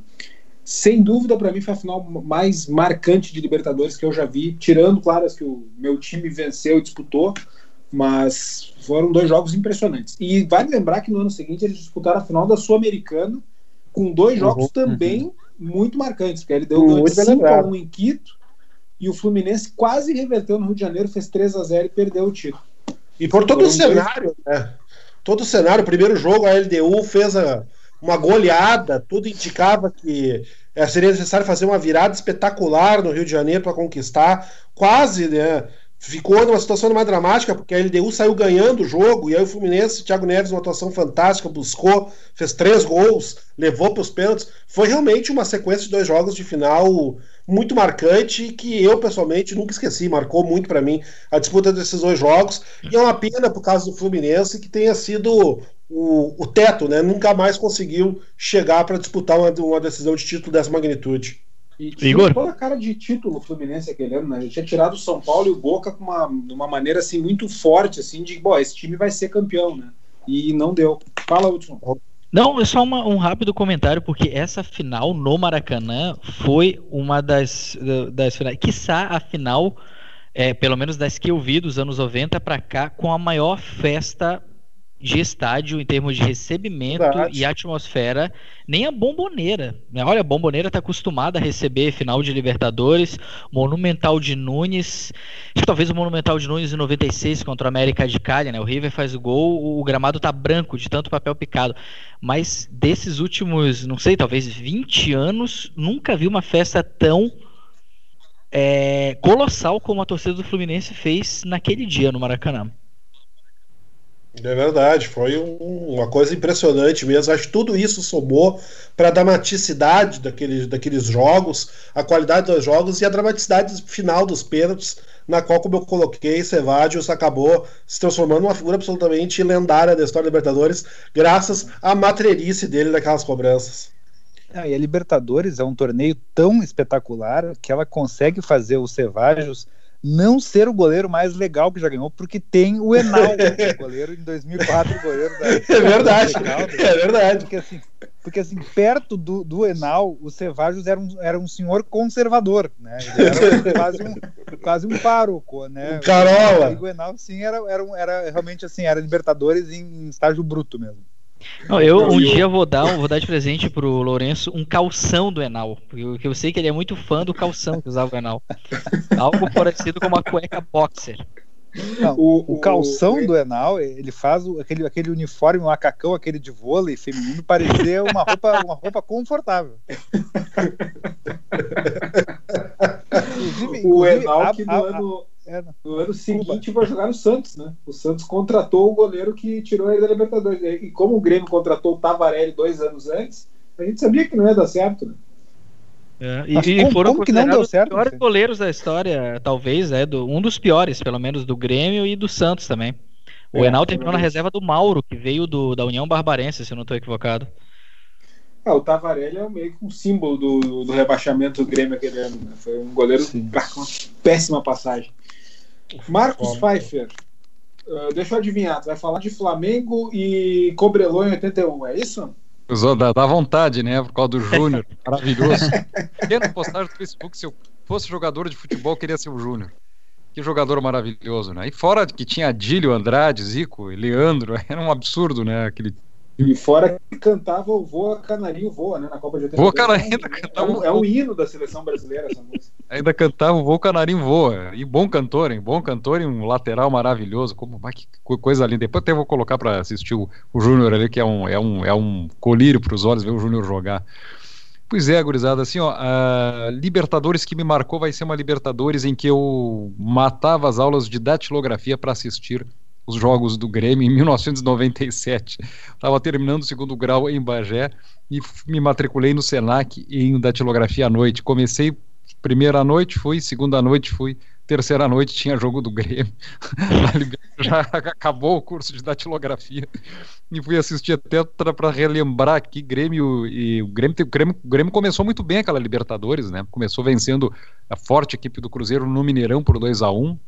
sem dúvida para mim foi a final mais marcante de Libertadores que eu já vi, tirando, claro, as que o meu time venceu e disputou, mas foram dois jogos impressionantes. E vale lembrar que no ano seguinte eles disputaram a final da Sul-Americana com dois jogos também muito marcantes, porque ele deu Muito ganho de bem 5 a lembrado. 1 em Quito e o Fluminense quase reverteu no Rio de Janeiro, fez 3 a 0 e perdeu o título. E por todo o cenário, né? Todo o cenário, o primeiro jogo, a LDU fez a- uma goleada, tudo indicava que eh, seria necessário fazer uma virada espetacular no Rio de Janeiro para conquistar. Quase, né? Ficou numa situação mais dramática, porque a LDU saiu ganhando o jogo, e aí o Fluminense, Thiago Neves, uma atuação fantástica, buscou, fez três gols, levou para os pênaltis. Foi realmente uma sequência de dois jogos de final muito marcante que eu pessoalmente nunca esqueci, marcou muito para mim a disputa desses dois jogos. E é uma pena por causa do Fluminense que tenha sido o, o teto, né? Nunca mais conseguiu chegar para disputar uma, uma decisão de título dessa magnitude. E tinha Igor? toda a cara de título o Fluminense aquele ano, né? Já tinha tirado o São Paulo e o Boca com uma, de uma maneira assim muito forte, assim, de bom, esse time vai ser campeão, né? E não deu. Fala, Hudson. Não, é só uma- um rápido comentário, porque essa final no Maracanã foi uma das, da- das finais, quiçá a final, é, pelo menos das que eu vi dos anos 90 pra cá, com a maior festa de estádio em termos de recebimento Verdade. e atmosfera, nem a Bomboneira. né? Olha, a Bomboneira está acostumada a receber final de Libertadores, Monumental de Nunes, acho que talvez o Monumental de Nunes em 96 contra o América de Cali, né? O River faz o gol, o- o gramado tá branco de tanto papel picado. Mas desses últimos, não sei, talvez 20 anos, nunca vi uma festa tão é, colossal como a torcida do Fluminense fez naquele dia no Maracanã. É verdade, foi um- uma coisa impressionante mesmo. Acho que tudo isso somou para a dramaticidade daqueles, daqueles jogos, a qualidade dos jogos e a dramaticidade final dos pênaltis, na qual, como eu coloquei, Cevadios acabou se transformando numa figura absolutamente lendária da história da Libertadores, graças à matreirice dele naquelas cobranças. Ah, e a Libertadores é um torneio tão espetacular que ela consegue fazer o Cevajos não ser o goleiro mais legal que já ganhou, porque tem o Enal, <laughs> o goleiro em 2004, o goleiro da. É verdade, Legal, né? é verdade. Porque assim, porque assim perto do, do Enal, o Cevajos era um, era um senhor conservador, né? Ele era <laughs> quase um, quase um pároco, né? Um carola. E o Enal, sim, era, era, era realmente assim, era Libertadores em, em estágio bruto mesmo. Não, eu um dia vou dar, vou dar de presente pro Lourenço um calção do Enal, porque eu, sei que ele é muito fã do calção que usava o Enal. Algo parecido com uma cueca boxer. Não, O- o, calção o- do Enal, ele faz aquele, aquele uniforme macacão, aquele de vôlei feminino, parecer uma roupa, uma roupa confortável. <laughs> Inclusive, O inclusive, Enal a- que no a- a- ano, é, não. no ano seguinte vai jogar no Santos, né? O Santos contratou o goleiro que tirou ele da Libertadores. E como o Grêmio contratou o Tavarelli dois anos antes, a gente sabia que não ia dar certo, né? É, e, como- foram como que não deu certo, os piores goleiros da história, talvez, é, do, um dos piores, pelo menos, do Grêmio e do Santos também. O É, Enal terminou na reserva do Mauro, que veio do, da União Barbarense, se eu não estou equivocado. Ah, o Tavarelli é meio que um símbolo do, do rebaixamento do Grêmio aquele ano. Né? Foi um goleiro com uma péssima passagem. Marcos Como? Pfeiffer, ah, deixa eu adivinhar, tu vai falar de Flamengo e Cobrelô em 81, é isso? Usou, dá, dá vontade, né? Por causa do Júnior. <laughs> Maravilhoso. Quero postar no Facebook se eu fosse jogador de futebol, eu queria ser o Júnior. Que jogador maravilhoso, né? E fora que tinha Adílio, Andrade, Zico, e Leandro, <laughs> era um absurdo, né? Aquele E fora que cantava o Voa Canarinho Voa, né? Na Copa de 82. Voa Canarinho É um- cantava é, um, é um hino da seleção brasileira essa música. <laughs> Ainda cantava o Voo Canarinho Voa. E bom cantor, hein? Bom cantor e um lateral maravilhoso. Como, que co- coisa linda. Depois até vou colocar para assistir o, o Júnior ali, que é um, é um, é um colírio para os olhos ver o Júnior jogar. Pois é, gurizada, assim, ó, a Libertadores que me marcou vai ser uma Libertadores em que eu matava as aulas de datilografia para assistir os jogos do Grêmio em 1997. Estava terminando o segundo grau em Bagé e me matriculei no Senac em datilografia à noite. Comecei primeira noite, fui, segunda noite, fui, terceira noite tinha jogo do Grêmio. <laughs> Já <laughs> acabou o curso de datilografia. E fui assistir até para relembrar aqui Grêmio e o Grêmio, o Grêmio, Grêmio começou muito bem aquela Libertadores, né? Começou vencendo a forte equipe do Cruzeiro no Mineirão por 2 a 1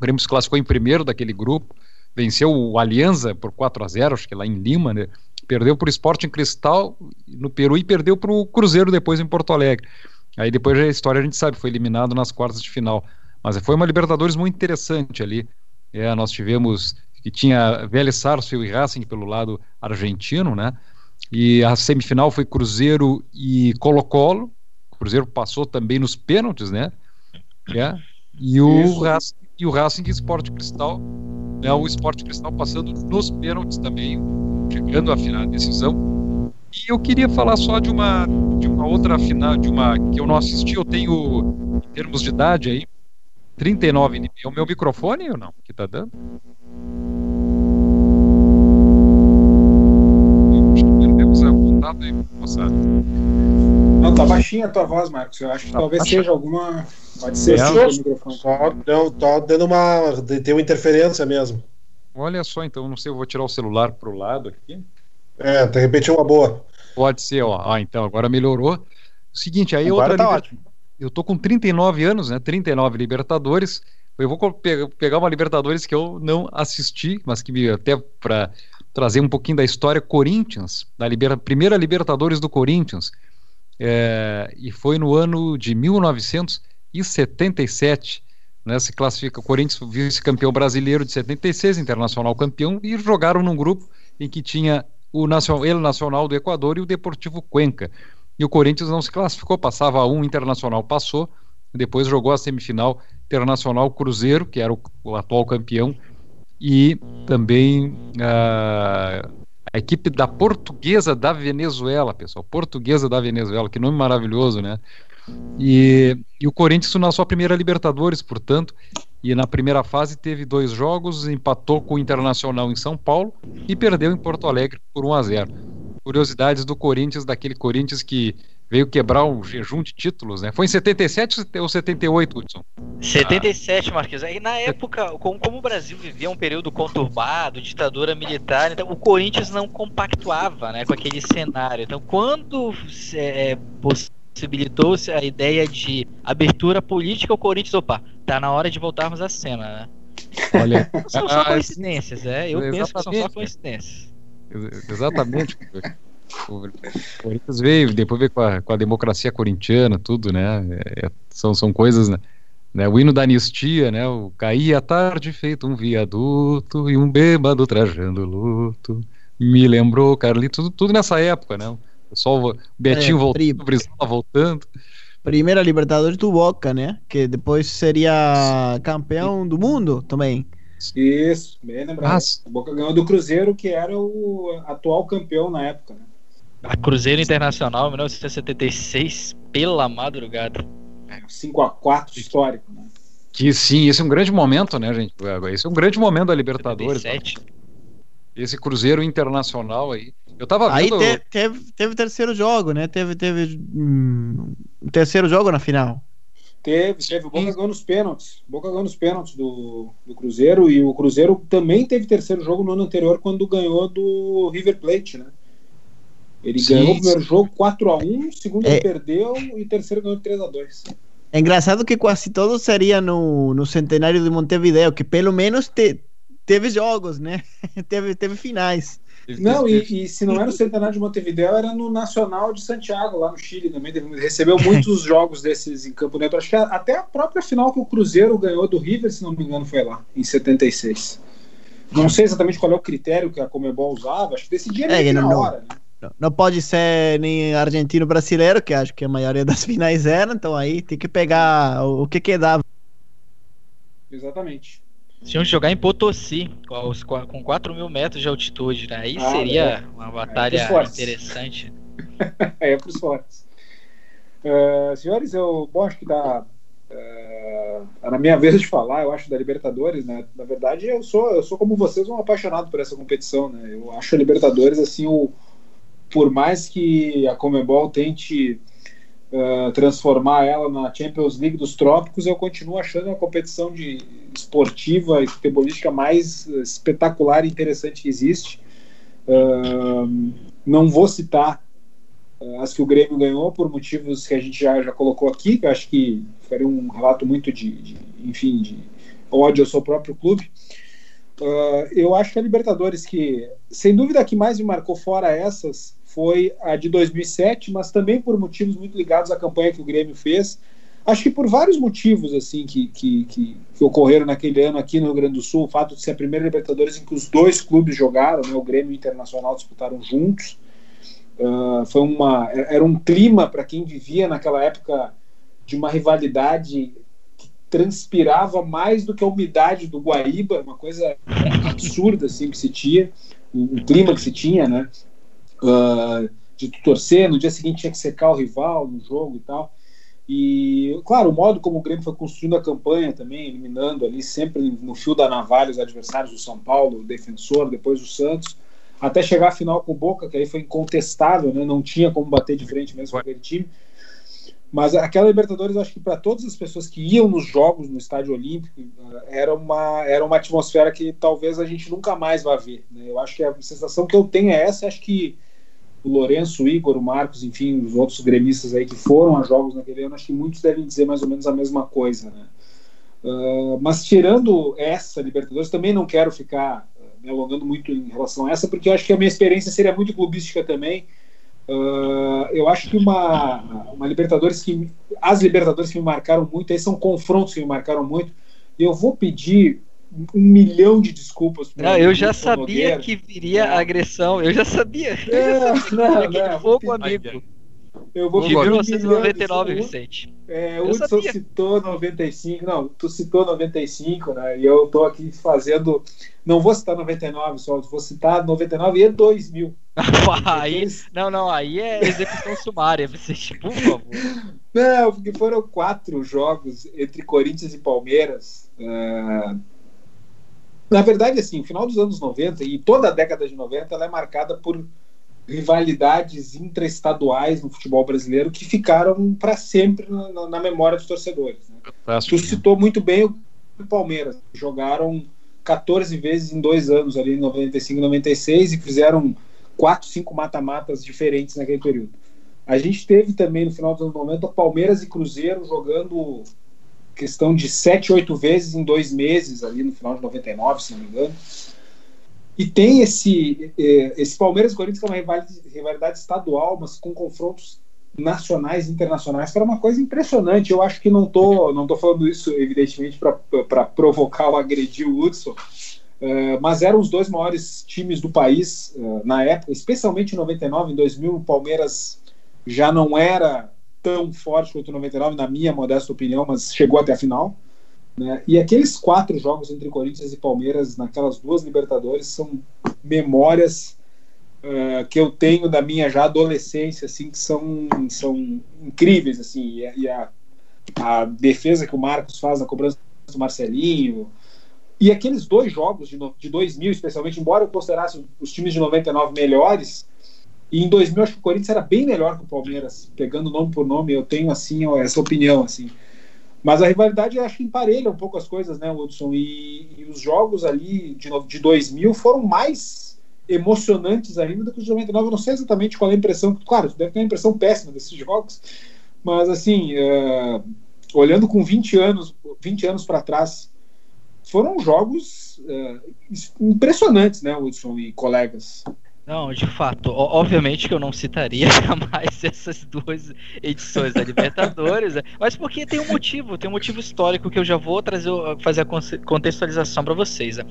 O Grêmio se classificou em primeiro daquele grupo, venceu o Alianza por 4 a 0 acho que lá em Lima, né? Perdeu para o Sport em Cristal no Peru e perdeu para o Cruzeiro depois em Porto Alegre. Aí depois a história a gente sabe, foi eliminado nas quartas de final. Mas foi uma Libertadores muito interessante ali. É, nós tivemos que tinha Vélez Sarsfield e Racing pelo lado argentino, né? E a semifinal foi Cruzeiro e Colo-Colo. O Cruzeiro passou também nos pênaltis, né? É. E o Racing e o Racing Sport Cristal, né, o Sport Cristal passando nos pênaltis também, chegando à final decisão. E eu queria falar só de uma de uma outra final, de uma que eu não assisti, eu tenho em termos de idade aí, 39 É o meu microfone ou não? Que tá dando? Não, tá baixinha a tua voz, Marcos. Eu acho que tá talvez baixa. seja alguma. Pode ser é, o microfone. Só, não, tá dando uma. Tem uma interferência mesmo. Olha só, então, não sei, eu vou tirar o celular pro lado aqui. É, de repente é uma boa. Pode ser, ó. Ah, então, agora melhorou. Seguinte, aí agora outra. Tá ótimo eu tô com 39 anos, né? 39 Libertadores. Eu vou pegar uma Libertadores que eu não assisti, mas que até para trazer um pouquinho da história Corinthians, da liber... primeira Libertadores do Corinthians. É... e foi no ano de 1977. Né, se classifica o Corinthians vice-campeão brasileiro de 76, internacional campeão, e jogaram num grupo em que tinha o Nacional, ele Nacional do Equador e o Deportivo Cuenca e o Corinthians não se classificou, passava um, Internacional passou, depois jogou a semifinal Internacional Cruzeiro, que era o, o atual campeão, e também a, a equipe da Portuguesa da Venezuela, pessoal, Portuguesa da Venezuela, que nome maravilhoso, né? E, e, o Corinthians na sua primeira Libertadores, portanto, e na primeira fase teve dois jogos, empatou com o Internacional em São Paulo e perdeu em Porto Alegre por 1 a 0 curiosidades do Corinthians, daquele Corinthians que veio quebrar um jejum de títulos, né? Foi em 77 ou 78, Hudson? 77, Marquinhos. Aí na época, como, como, o Brasil vivia um período conturbado, ditadura militar, então o Corinthians não compactuava né, com aquele cenário. Então, quando é, possibilitou-se a ideia de abertura política, o Corinthians, opa, tá na hora de voltarmos à cena, né? Olha, <laughs> são só <laughs> coincidências, é? Eu penso que são só coincidências. Exatamente. O Corinthians veio, depois veio com a, com a democracia corintiana, tudo, né? É, é, são, são coisas, né? né? O hino da anistia, né? O caía à tarde feito um viaduto e um bêbado trajando luto. Me lembrou, Carlito, tudo, tudo nessa época, né? O pessoal, o Betinho é, voltando, o Brizola voltando. Primeira Libertadores do Boca, né? Que depois seria campeão do mundo também. Isso, bem lembrado. O Boca ganhou do Cruzeiro, que era o atual campeão na época. Né? A Cruzeiro Internacional, 1976, pela madrugada. É, 5x4 histórico, né? Que sim, esse é um grande momento, né, gente? Esse é um grande momento da Libertadores. 77. Esse Cruzeiro Internacional aí. Eu tava vendo. Aí te, teve, teve terceiro jogo, né? Teve, teve um terceiro jogo na final. Teve, teve. O Boca ganhou nos pênaltis. O Boca ganhou nos pênaltis do, do Cruzeiro. E o Cruzeiro também teve terceiro jogo no ano anterior, quando ganhou do River Plate, né? Ele Sim. ganhou o primeiro jogo 4x1, o segundo é. perdeu e o terceiro ganhou 3x2. É engraçado que quase todo seria no, no centenário de Montevideo, que pelo menos te, teve jogos, né? <laughs> teve, teve finais. Não, e, e, se não era no Centenário de Montevideo, era no Nacional de Santiago, lá no Chile também. Recebeu <laughs> muitos jogos desses em Campo Neto. Acho que até a própria final que o Cruzeiro ganhou do River, se não me engano, foi lá, em 76. Não sei exatamente qual é o critério que a Comebol usava, acho que decidia é, na não, hora, né? Não pode ser nem argentino brasileiro, que acho que a maioria das <laughs> finais era, então aí tem que pegar o, o que que dava. Exatamente. Tinham que jogar em Potosí, com 4 mil metros de altitude, né? Aí ah, seria é. uma batalha <laughs> é interessante. é para os fortes. Uh, senhores, eu bom, acho que dá. Uh, na minha <laughs> vez de falar, eu acho da Libertadores, né? Na verdade, eu sou, eu sou como vocês, um apaixonado por essa competição, né? Eu acho a Libertadores assim, o, por mais que a Comebol tente uh, transformar ela na Champions League dos Trópicos, eu continuo achando a competição de esportiva e futebolística mais espetacular e interessante que existe. Uh, não vou citar uh, as que o Grêmio ganhou por motivos que a gente já, já colocou aqui, que acho que faria um relato muito de, de enfim, de ódio ao seu próprio clube. Uh, eu acho que a Libertadores que, sem dúvida, que mais me marcou fora essas foi a de 2007, mas também por motivos muito ligados à campanha que o Grêmio fez. Acho que por vários motivos assim que, que, que, que ocorreram naquele ano aqui no Rio Grande do Sul, o fato de ser a primeira Libertadores em que os dois clubes jogaram, né, o Grêmio e o Internacional disputaram juntos, uh, foi uma era um clima para quem vivia naquela época de uma rivalidade transpirava mais do que a umidade do Guaíba, uma coisa absurda assim que se tinha, o, o clima que se tinha, né? Uh, de torcer, no dia seguinte tinha que secar o rival no jogo e tal. E, claro, o modo como o Grêmio foi construindo a campanha também, eliminando ali sempre no fio da navalha os adversários do São Paulo, o Defensor, depois o Santos, até chegar à final com o Boca, que aí foi incontestável, né? não tinha como bater de frente mesmo com aquele time. Mas aquela Libertadores, acho que para todas as pessoas que iam nos jogos no Estádio Olímpico, eh, era uma, era uma atmosfera que talvez a gente nunca mais vá ver. Né? Eu acho que a sensação que eu tenho é essa. Acho que o Lourenço, o Igor, o Marcos, enfim, os outros gremistas aí que foram a jogos naquele ano, acho que muitos devem dizer mais ou menos a mesma coisa. Né? Uh, mas tirando essa Libertadores, também não quero ficar uh, me alongando muito em relação a essa, porque eu acho que a minha experiência seria muito clubística também Uh, eu acho que uma, uma Libertadores que. As Libertadores que me marcaram muito, aí são confrontos que me marcaram muito. E eu vou pedir um milhão de desculpas. Não, eu já sabia que viria a agressão. Eu já sabia. <laughs> É, não, não, fogo amigo. Eu vou de 1999, Vicente. É, o Hudson citou 95, não, tu citou 95, né? E eu tô aqui fazendo. Não vou citar 99 só, vou citar 99 e 2000. <laughs> aí, não, não, aí é execução <laughs> sumária, Vicente, por favor. Não, porque foram quatro jogos entre Corinthians e Palmeiras. Uh... Na verdade, assim, o final dos anos 90 e toda a década de 90 ela é marcada por rivalidades intraestaduais no futebol brasileiro que ficaram para sempre na, na, memória dos torcedores. Né? Tu citou muito bem o Palmeiras, jogaram 14 vezes em dois anos, ali em 95 e 96, e fizeram quatro, cinco mata-matas diferentes naquele período. A gente teve também no final dos anos 90 Palmeiras e Cruzeiro jogando questão de sete, oito vezes em dois meses, ali no final de 99, se não me engano. E tem esse, eh, esse Palmeiras e Corinthians, que é uma rivalidade estadual, mas com confrontos nacionais e internacionais, que era uma coisa impressionante. Eu acho que não tô, não tô falando isso, evidentemente, para provocar ou agredir o Hudson, uh, mas eram os dois maiores times do país uh, na época, especialmente em 99, em 2000, o Palmeiras já não era tão forte quanto 99, na minha modesta opinião, mas chegou até a final. Né? E aqueles quatro jogos entre Corinthians e Palmeiras, naquelas duas Libertadores, são memórias uh, que eu tenho da minha já adolescência, assim, que são, são incríveis, assim, e, e a, a, defesa que o Marcos faz na cobrança do Marcelinho. E aqueles dois jogos de, no, de 2000, especialmente, embora eu considerasse os times de 99 melhores, e em 2000 acho que o Corinthians era bem melhor que o Palmeiras, pegando nome por nome, eu tenho assim essa opinião assim. Mas a rivalidade acho que emparelha um pouco as coisas, né, Hudson? E, e os jogos ali de, de 2000 foram mais emocionantes ainda do que os de 99. Eu não sei exatamente qual é a impressão. Claro, deve ter uma impressão péssima desses jogos, mas assim, uh, olhando com 20 anos, 20 anos para trás, foram jogos uh, impressionantes, né, Hudson e colegas? Não, de fato. Obviamente que eu não citaria <laughs> jamais essas duas edições da Libertadores, né? mas porque tem um motivo, tem um motivo histórico que eu já vou trazer, fazer a contextualização para vocês. Né?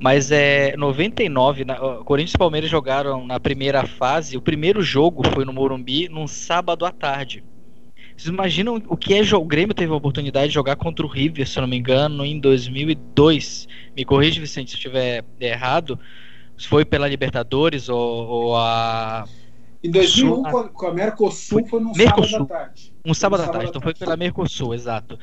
Mas é 99, na, Corinthians e Palmeiras jogaram na primeira fase. O primeiro jogo foi no Morumbi num sábado à tarde. Vocês imaginam o que é o Grêmio teve a oportunidade de jogar contra o River, se eu não me engano, em 2002. Me corrija, Vicente, se eu estiver errado foi pela Libertadores ou, ou a. Em 2001, Sul, com a Mercosul, foi num Mercosul. sábado à tarde. Um sábado à tarde, então foi pela Mercosul, exato.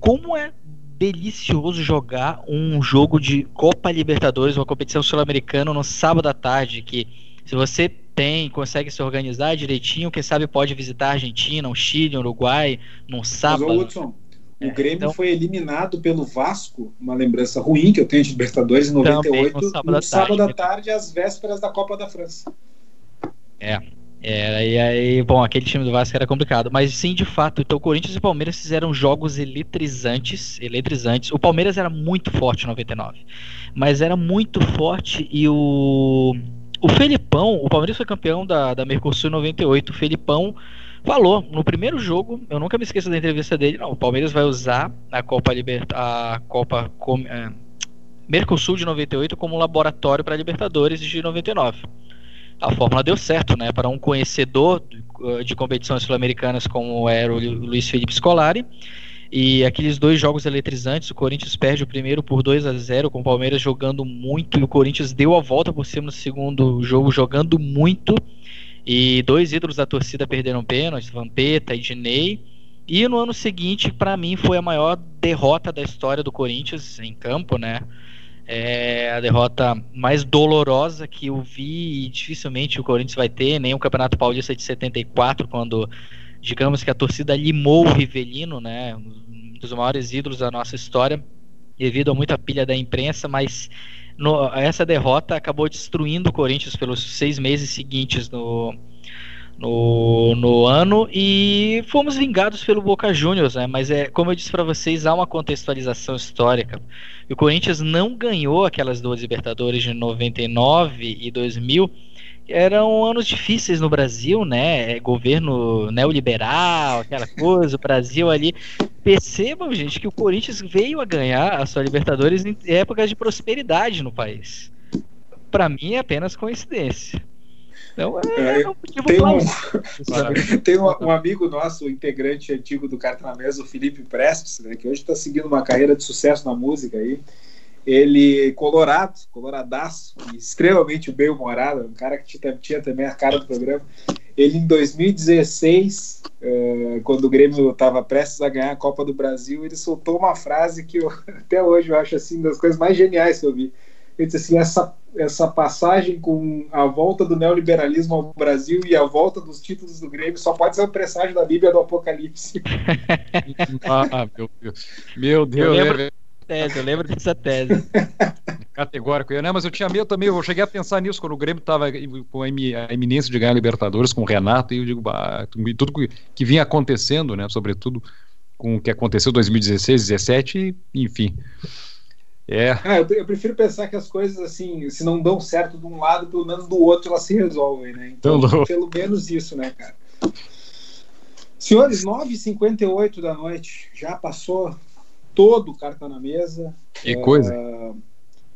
Como é delicioso jogar um jogo de Copa Libertadores, uma competição sul-americana no sábado à tarde, que se você tem, consegue se organizar direitinho, quem sabe pode visitar a Argentina, o Chile, o Uruguai, num sábado. Mas, Hudson, o Grêmio então... foi eliminado pelo Vasco, uma lembrança ruim que eu tenho de Libertadores em 98, no sábado, no sábado da tarde, às vésperas da Copa da França. É. É, e aí, bom, aquele time do Vasco era complicado, mas sim, de fato, então o Corinthians e o Palmeiras fizeram jogos eletrizantes, eletrizantes. O Palmeiras era muito forte em 99, mas era muito forte e o o Felipão, o Palmeiras foi campeão da, da Mercosul em 98. O Felipão falou no primeiro jogo, eu nunca me esqueço da entrevista dele, não, o Palmeiras vai usar a Copa Liberta, a Copa Com, é, Mercosul de 98 como laboratório para Libertadores de 99. A fórmula deu certo, né? Para um conhecedor de, competições sul-americanas como era o Luiz Felipe Scolari. E aqueles dois jogos eletrizantes, o Corinthians perde o primeiro por 2 a 0 com o Palmeiras jogando muito, e o Corinthians deu a volta por cima no segundo jogo, jogando muito. E dois ídolos da torcida perderam pênaltis, Vampeta e Dinei. E no ano seguinte, para mim, foi a maior derrota da história do Corinthians em campo, né? É a derrota mais dolorosa que eu vi e dificilmente o Corinthians vai ter, nem o Campeonato Paulista de 74, quando digamos que a torcida limou o Rivelino, né? Um dos maiores ídolos da nossa história, devido a muita pilha da imprensa, mas no, essa derrota acabou destruindo o Corinthians pelos seis meses seguintes no, no, no ano e fomos vingados pelo Boca Juniors, né? Mas é como eu disse para vocês, há uma contextualização histórica. o Corinthians não ganhou aquelas duas Libertadores de 99 e 2000 eram anos difíceis no Brasil, né? É, governo neoliberal, aquela coisa, o Brasil ali. Percebam, gente, que o Corinthians veio a ganhar a sua Libertadores em épocas de prosperidade no país. Para mim é apenas coincidência. Então, é, é um tem um, <laughs> tem um, um, amigo nosso, integrante antigo do Carta na Mesa, o Felipe Prestes, né, que hoje está seguindo uma carreira de sucesso na música aí ele colorado, coloradaço, extremamente bem-humorado, um cara que tinha, tinha, também a cara do programa. Ele, em 2016, uh, eh, quando o Grêmio estava prestes a ganhar a Copa do Brasil, ele soltou uma frase que eu, <laughs> até hoje eu acho assim das coisas mais geniais que eu vi. Ele disse assim: essa, essa passagem com a volta do neoliberalismo ao Brasil e a volta dos títulos do Grêmio só pode ser um presságio da Bíblia do Apocalipse. <laughs> ah, meu Deus. Meu Deus. Eu lembro, tese, eu lembro dessa tese. <laughs> Categórico. Eu, né, mas eu tinha medo também, eu cheguei a pensar nisso quando o Grêmio estava com a eminência de ganhar a Libertadores com o Renato, e eu digo, bah, tudo que vinha acontecendo, né, sobretudo com o que aconteceu em 2016, 2017, enfim. É. Ah, eu, eu, prefiro pensar que as coisas, assim, se não dão certo de um lado, pelo menos do outro elas se resolvem, né? Então, pelo menos isso, né, cara? Senhores, 9h58 da noite, já passou todo carta na mesa. Que coisa. Uh,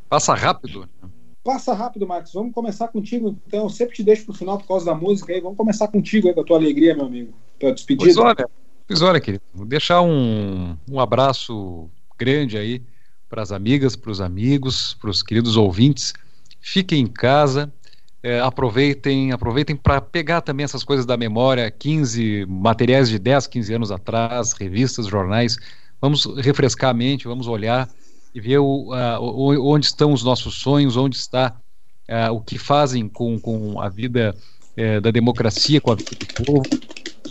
Passa rápido. Passa rápido, Marcos. Vamos começar contigo, então. Eu sempre te deixo pro final por causa da música aí. Vamos começar contigo aí, com a tua alegria, meu amigo. Tua despedida. Pois olha, pois olha querido. Vou deixar um, um abraço grande aí para as amigas, para os amigos, para os queridos ouvintes. Fiquem em casa. É, aproveitem aproveitem para pegar também essas coisas da memória 15 materiais de 10, 15 anos atrás, revistas, jornais Vamos refrescar a mente, vamos olhar e ver o, onde estão os nossos sonhos, onde está o que fazem com, com a vida uh, da democracia, com a vida do povo,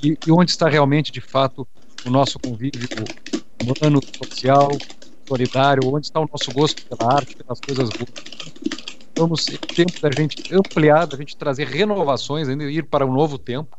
e, e, onde está realmente, de fato, o nosso convívio humano, social, solidário, onde está o nosso gosto pela arte, pelas coisas boas. Vamos, é tempo da gente ampliar, da gente trazer renovações, ainda ir para um novo tempo,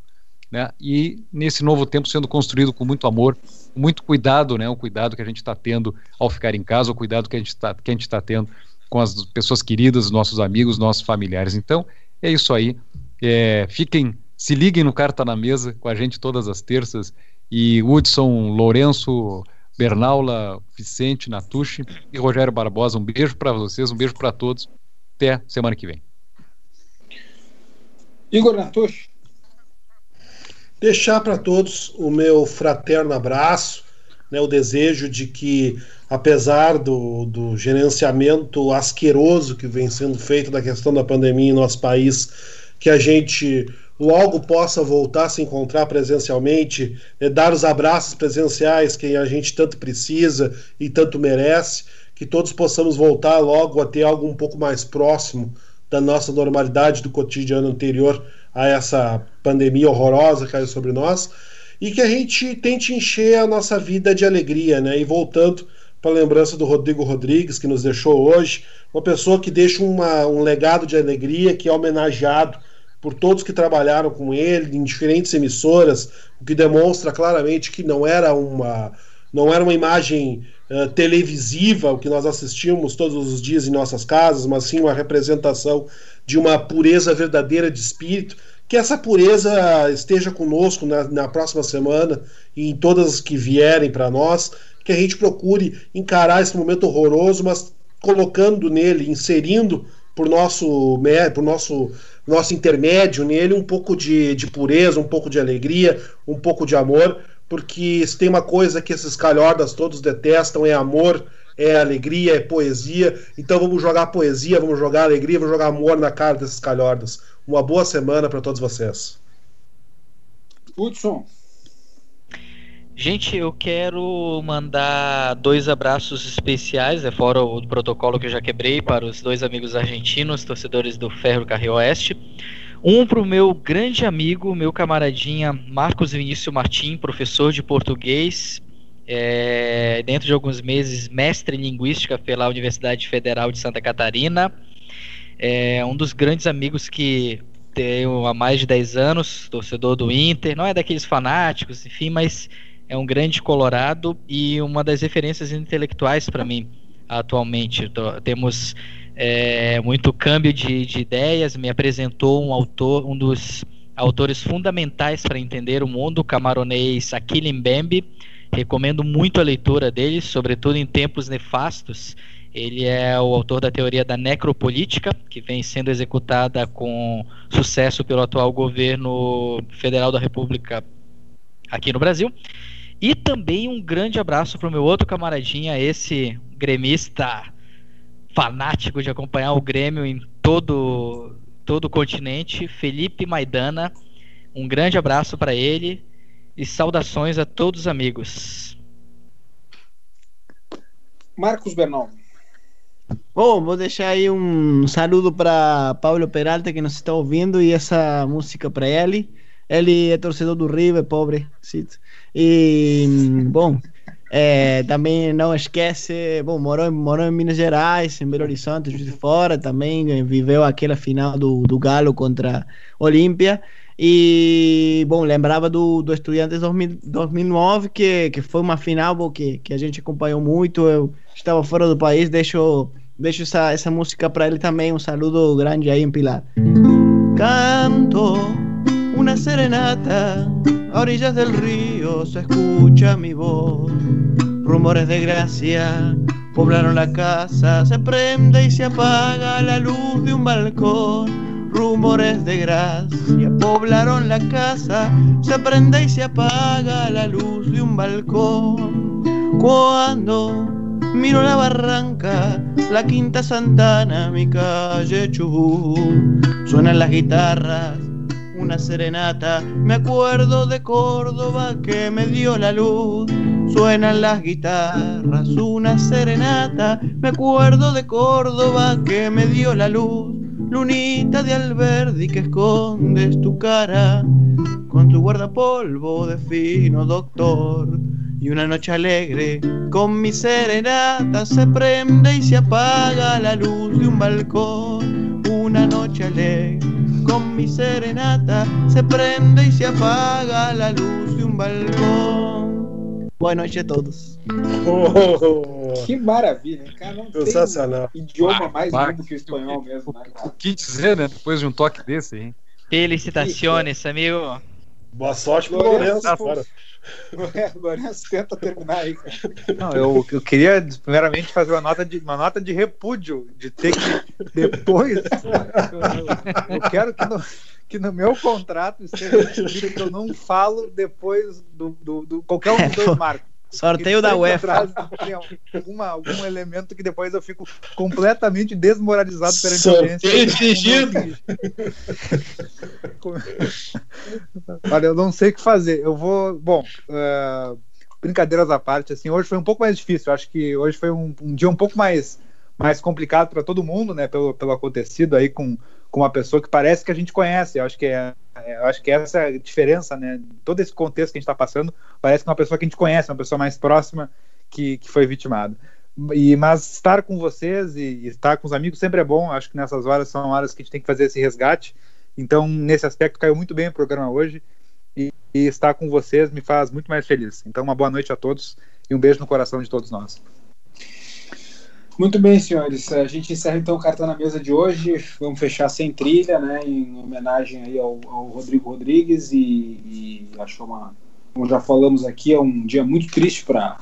né? E nesse novo tempo sendo construído com muito amor, muito cuidado, né? O cuidado que a gente está tendo ao ficar em casa, o cuidado que a gente está que a gente está tendo com as pessoas queridas, nossos amigos, nossos familiares. Então é isso aí. É, fiquem, se liguem no Carta na Mesa com a gente todas as terças e Hudson, Lourenço, Bernaula, Vicente, Natucci e Rogério Barbosa. Um beijo para vocês, um beijo para todos. Até semana que vem. Igor Natucci deixar para todos o meu fraterno abraço, né, o desejo de que, apesar do, do gerenciamento asqueroso que vem sendo feito da questão da pandemia em nosso país, que a gente logo possa voltar a se encontrar presencialmente, né, dar os abraços presenciais que a gente tanto precisa e tanto merece, que todos possamos voltar logo a ter algo um pouco mais próximo da nossa normalidade do cotidiano anterior a essa pandemia horrorosa que caiu sobre nós e que a gente tente encher a nossa vida de alegria, né? E voltando para a lembrança do Rodrigo Rodrigues, que nos deixou hoje, uma pessoa que deixa uma, um legado de alegria, que é homenageado por todos que trabalharam com ele em diferentes emissoras, o que demonstra claramente que não era uma não era uma imagem uh, televisiva, o que nós assistimos todos os dias em nossas casas, mas sim uma representação de uma pureza verdadeira de espírito. Que essa pureza esteja conosco na, na próxima semana e em todas as que vierem para nós, que a gente procure encarar esse momento horroroso, mas colocando nele, inserindo por nosso, por nosso, nosso intermédio nele um pouco de, de pureza, um pouco de alegria, um pouco de amor, porque se tem uma coisa que esses calhordas todos detestam é amor, é alegria, é poesia. Então vamos jogar poesia, vamos jogar alegria, vamos jogar amor na cara desses calhordas. Uma boa semana para todos vocês. Hudson. Gente, eu quero mandar dois abraços especiais, é fora o protocolo que eu já quebrei, para os dois amigos argentinos, torcedores do Ferro Carril Oeste. Um para o meu grande amigo, meu camaradinha Marcos Vinícius Martim, professor de português, é, dentro de alguns meses, mestre em linguística pela Universidade Federal de Santa Catarina. É um dos grandes amigos que tenho há mais de 10 anos, torcedor do Inter, não é daqueles fanáticos, enfim, mas é um grande colorado e uma das referências intelectuais para mim atualmente. Tô, temos é, muito câmbio de, de, ideias. Me apresentou um autor, um dos autores fundamentais para entender o mundo, camaronês Aquile Mbembe. Recomendo muito a leitura dele, sobretudo em tempos nefastos. Ele é o autor da teoria da necropolítica, que vem sendo executada com sucesso pelo atual governo federal da República aqui no Brasil. E também um grande abraço para o meu outro camaradinha, esse gremista fanático de acompanhar o Grêmio em todo, todo o continente, Felipe Maidana. Um grande abraço para ele e saudações a todos os amigos. Marcos Bernal. Bom, vou deixar aí um saludo para Paulo Peralta que nos está ouvindo e essa música para ele. Ele é torcedor do River, pobre. E, bom, é, também não esquece, bom, morou, morou em Minas Gerais, em Belo Horizonte, de fora, também viveu aquela final do, do Galo contra Olímpia. E, bom, lembrava do, do Estudiantes 2000, 2009, que, que foi uma final que, que a gente acompanhou muito. Eu estava fora do país, deixo, deixo essa, essa música para ele também. Um saludo grande aí em Pilar. Canto una serenata, a orillas del río se escucha mi voz. Rumores de gracia poblaron la casa, se prende y se apaga la luz de un balcón. Rumores de gracia poblaron la casa, se prende y se apaga la luz de un balcón. Cuando miro la barranca, la quinta Santana, mi calle Chubú, suenan las guitarras una serenata. Me acuerdo de Córdoba que me dio la luz. Suenan las guitarras, una serenata. Me acuerdo de Córdoba que me dio la luz. Lunita de Alberdi que escondes tu cara con tu guardapolvo de fino doctor. Y una noche alegre con mi serenata se prende y se apaga la luz de un balcón. Una noche alegre con mi serenata se prende y se apaga la luz de um balcão. Boa noite a todos. <laughs> Oh, que maravilha, cara. Não Sensacional. tem idioma mais lindo que o espanhol mesmo, né, O que dizer, né? Depois de um toque desse, hein? Felicitações, amigo. Boa sorte pro Lourenço. Lourenço Lourenço tenta terminar aí, cara. Não, eu, eu queria primeiramente fazer uma nota de, uma nota de repúdio, de ter que depois. eu, eu quero que no, que no meu contrato esteja escrito que eu não falo depois do, do, do qualquer um dos dois <laughs> marcos. Sorteio da UEFA. Alguma, algum elemento que depois eu fico completamente desmoralizado perante a audiência. dirigido! Olha, eu não sei o que fazer. Eu vou. Bom, uh, brincadeiras à parte, assim, hoje foi um pouco mais difícil. Eu acho que hoje foi um, um dia um pouco mais mais complicado para todo mundo, né? Pelo, pelo acontecido aí com, com uma pessoa que parece que a gente conhece. Eu acho que é, é eu acho que essa é diferença, né? Todo esse contexto que a gente está passando, parece que é uma pessoa que a gente conhece, uma pessoa mais próxima que, que foi vitimada. E, mas estar com vocês e, e estar com os amigos sempre é bom. Acho que nessas horas são horas que a gente tem que fazer esse resgate. Então, nesse aspecto, caiu muito bem o programa hoje. E, e estar com vocês me faz muito mais feliz. Então, uma boa noite a todos e um beijo no coração de todos nós. Muito bem, senhores. A gente encerra então o Carta na Mesa de hoje. Vamos fechar sem trilha, né? Em homenagem aí ao, ao Rodrigo Rodrigues. E, e acho uma. Como já falamos aqui, é um dia muito triste para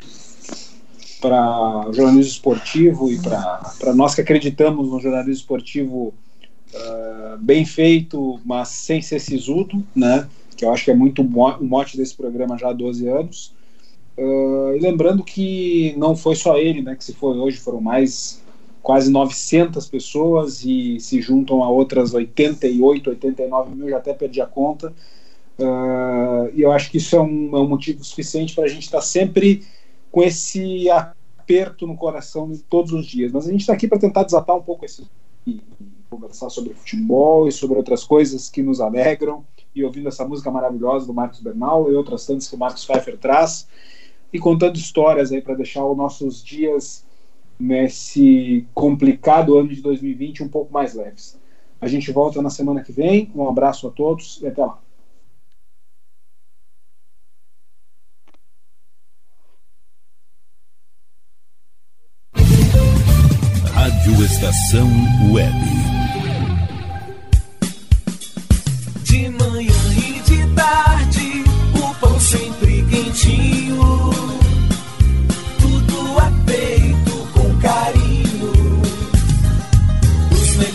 para jornalismo esportivo e para nós que acreditamos no jornalismo esportivo uh, bem feito, mas sem ser sisudo, né? Que eu acho que é muito o mote desse programa já há 12 anos. Uh, e lembrando que não foi só ele né, que se foi hoje, foram mais quase 900 pessoas e se juntam a outras 88, 89 mil, já até perdi a conta. Uh, e eu acho que isso é um, é um motivo suficiente para a gente estar tá sempre com esse aperto no coração todos os dias. Mas a gente está aqui para tentar desatar um pouco esse. E, conversar sobre futebol e sobre outras coisas que nos alegram. E ouvindo essa música maravilhosa do Marcos Bernal e outras tantas que o Marcos Pfeiffer traz e contando histórias aí para deixar os nossos dias nesse complicado ano de 2020 um pouco mais leves. A gente volta na semana que vem. Um abraço a todos e até lá. Rádio Estação Web. De manhã e de tarde, o pão sempre quentinho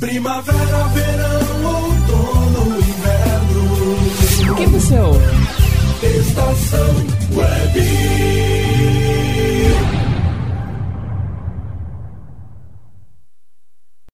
Primavera, verão, outono, inverno. O que você ouve? Estação Web.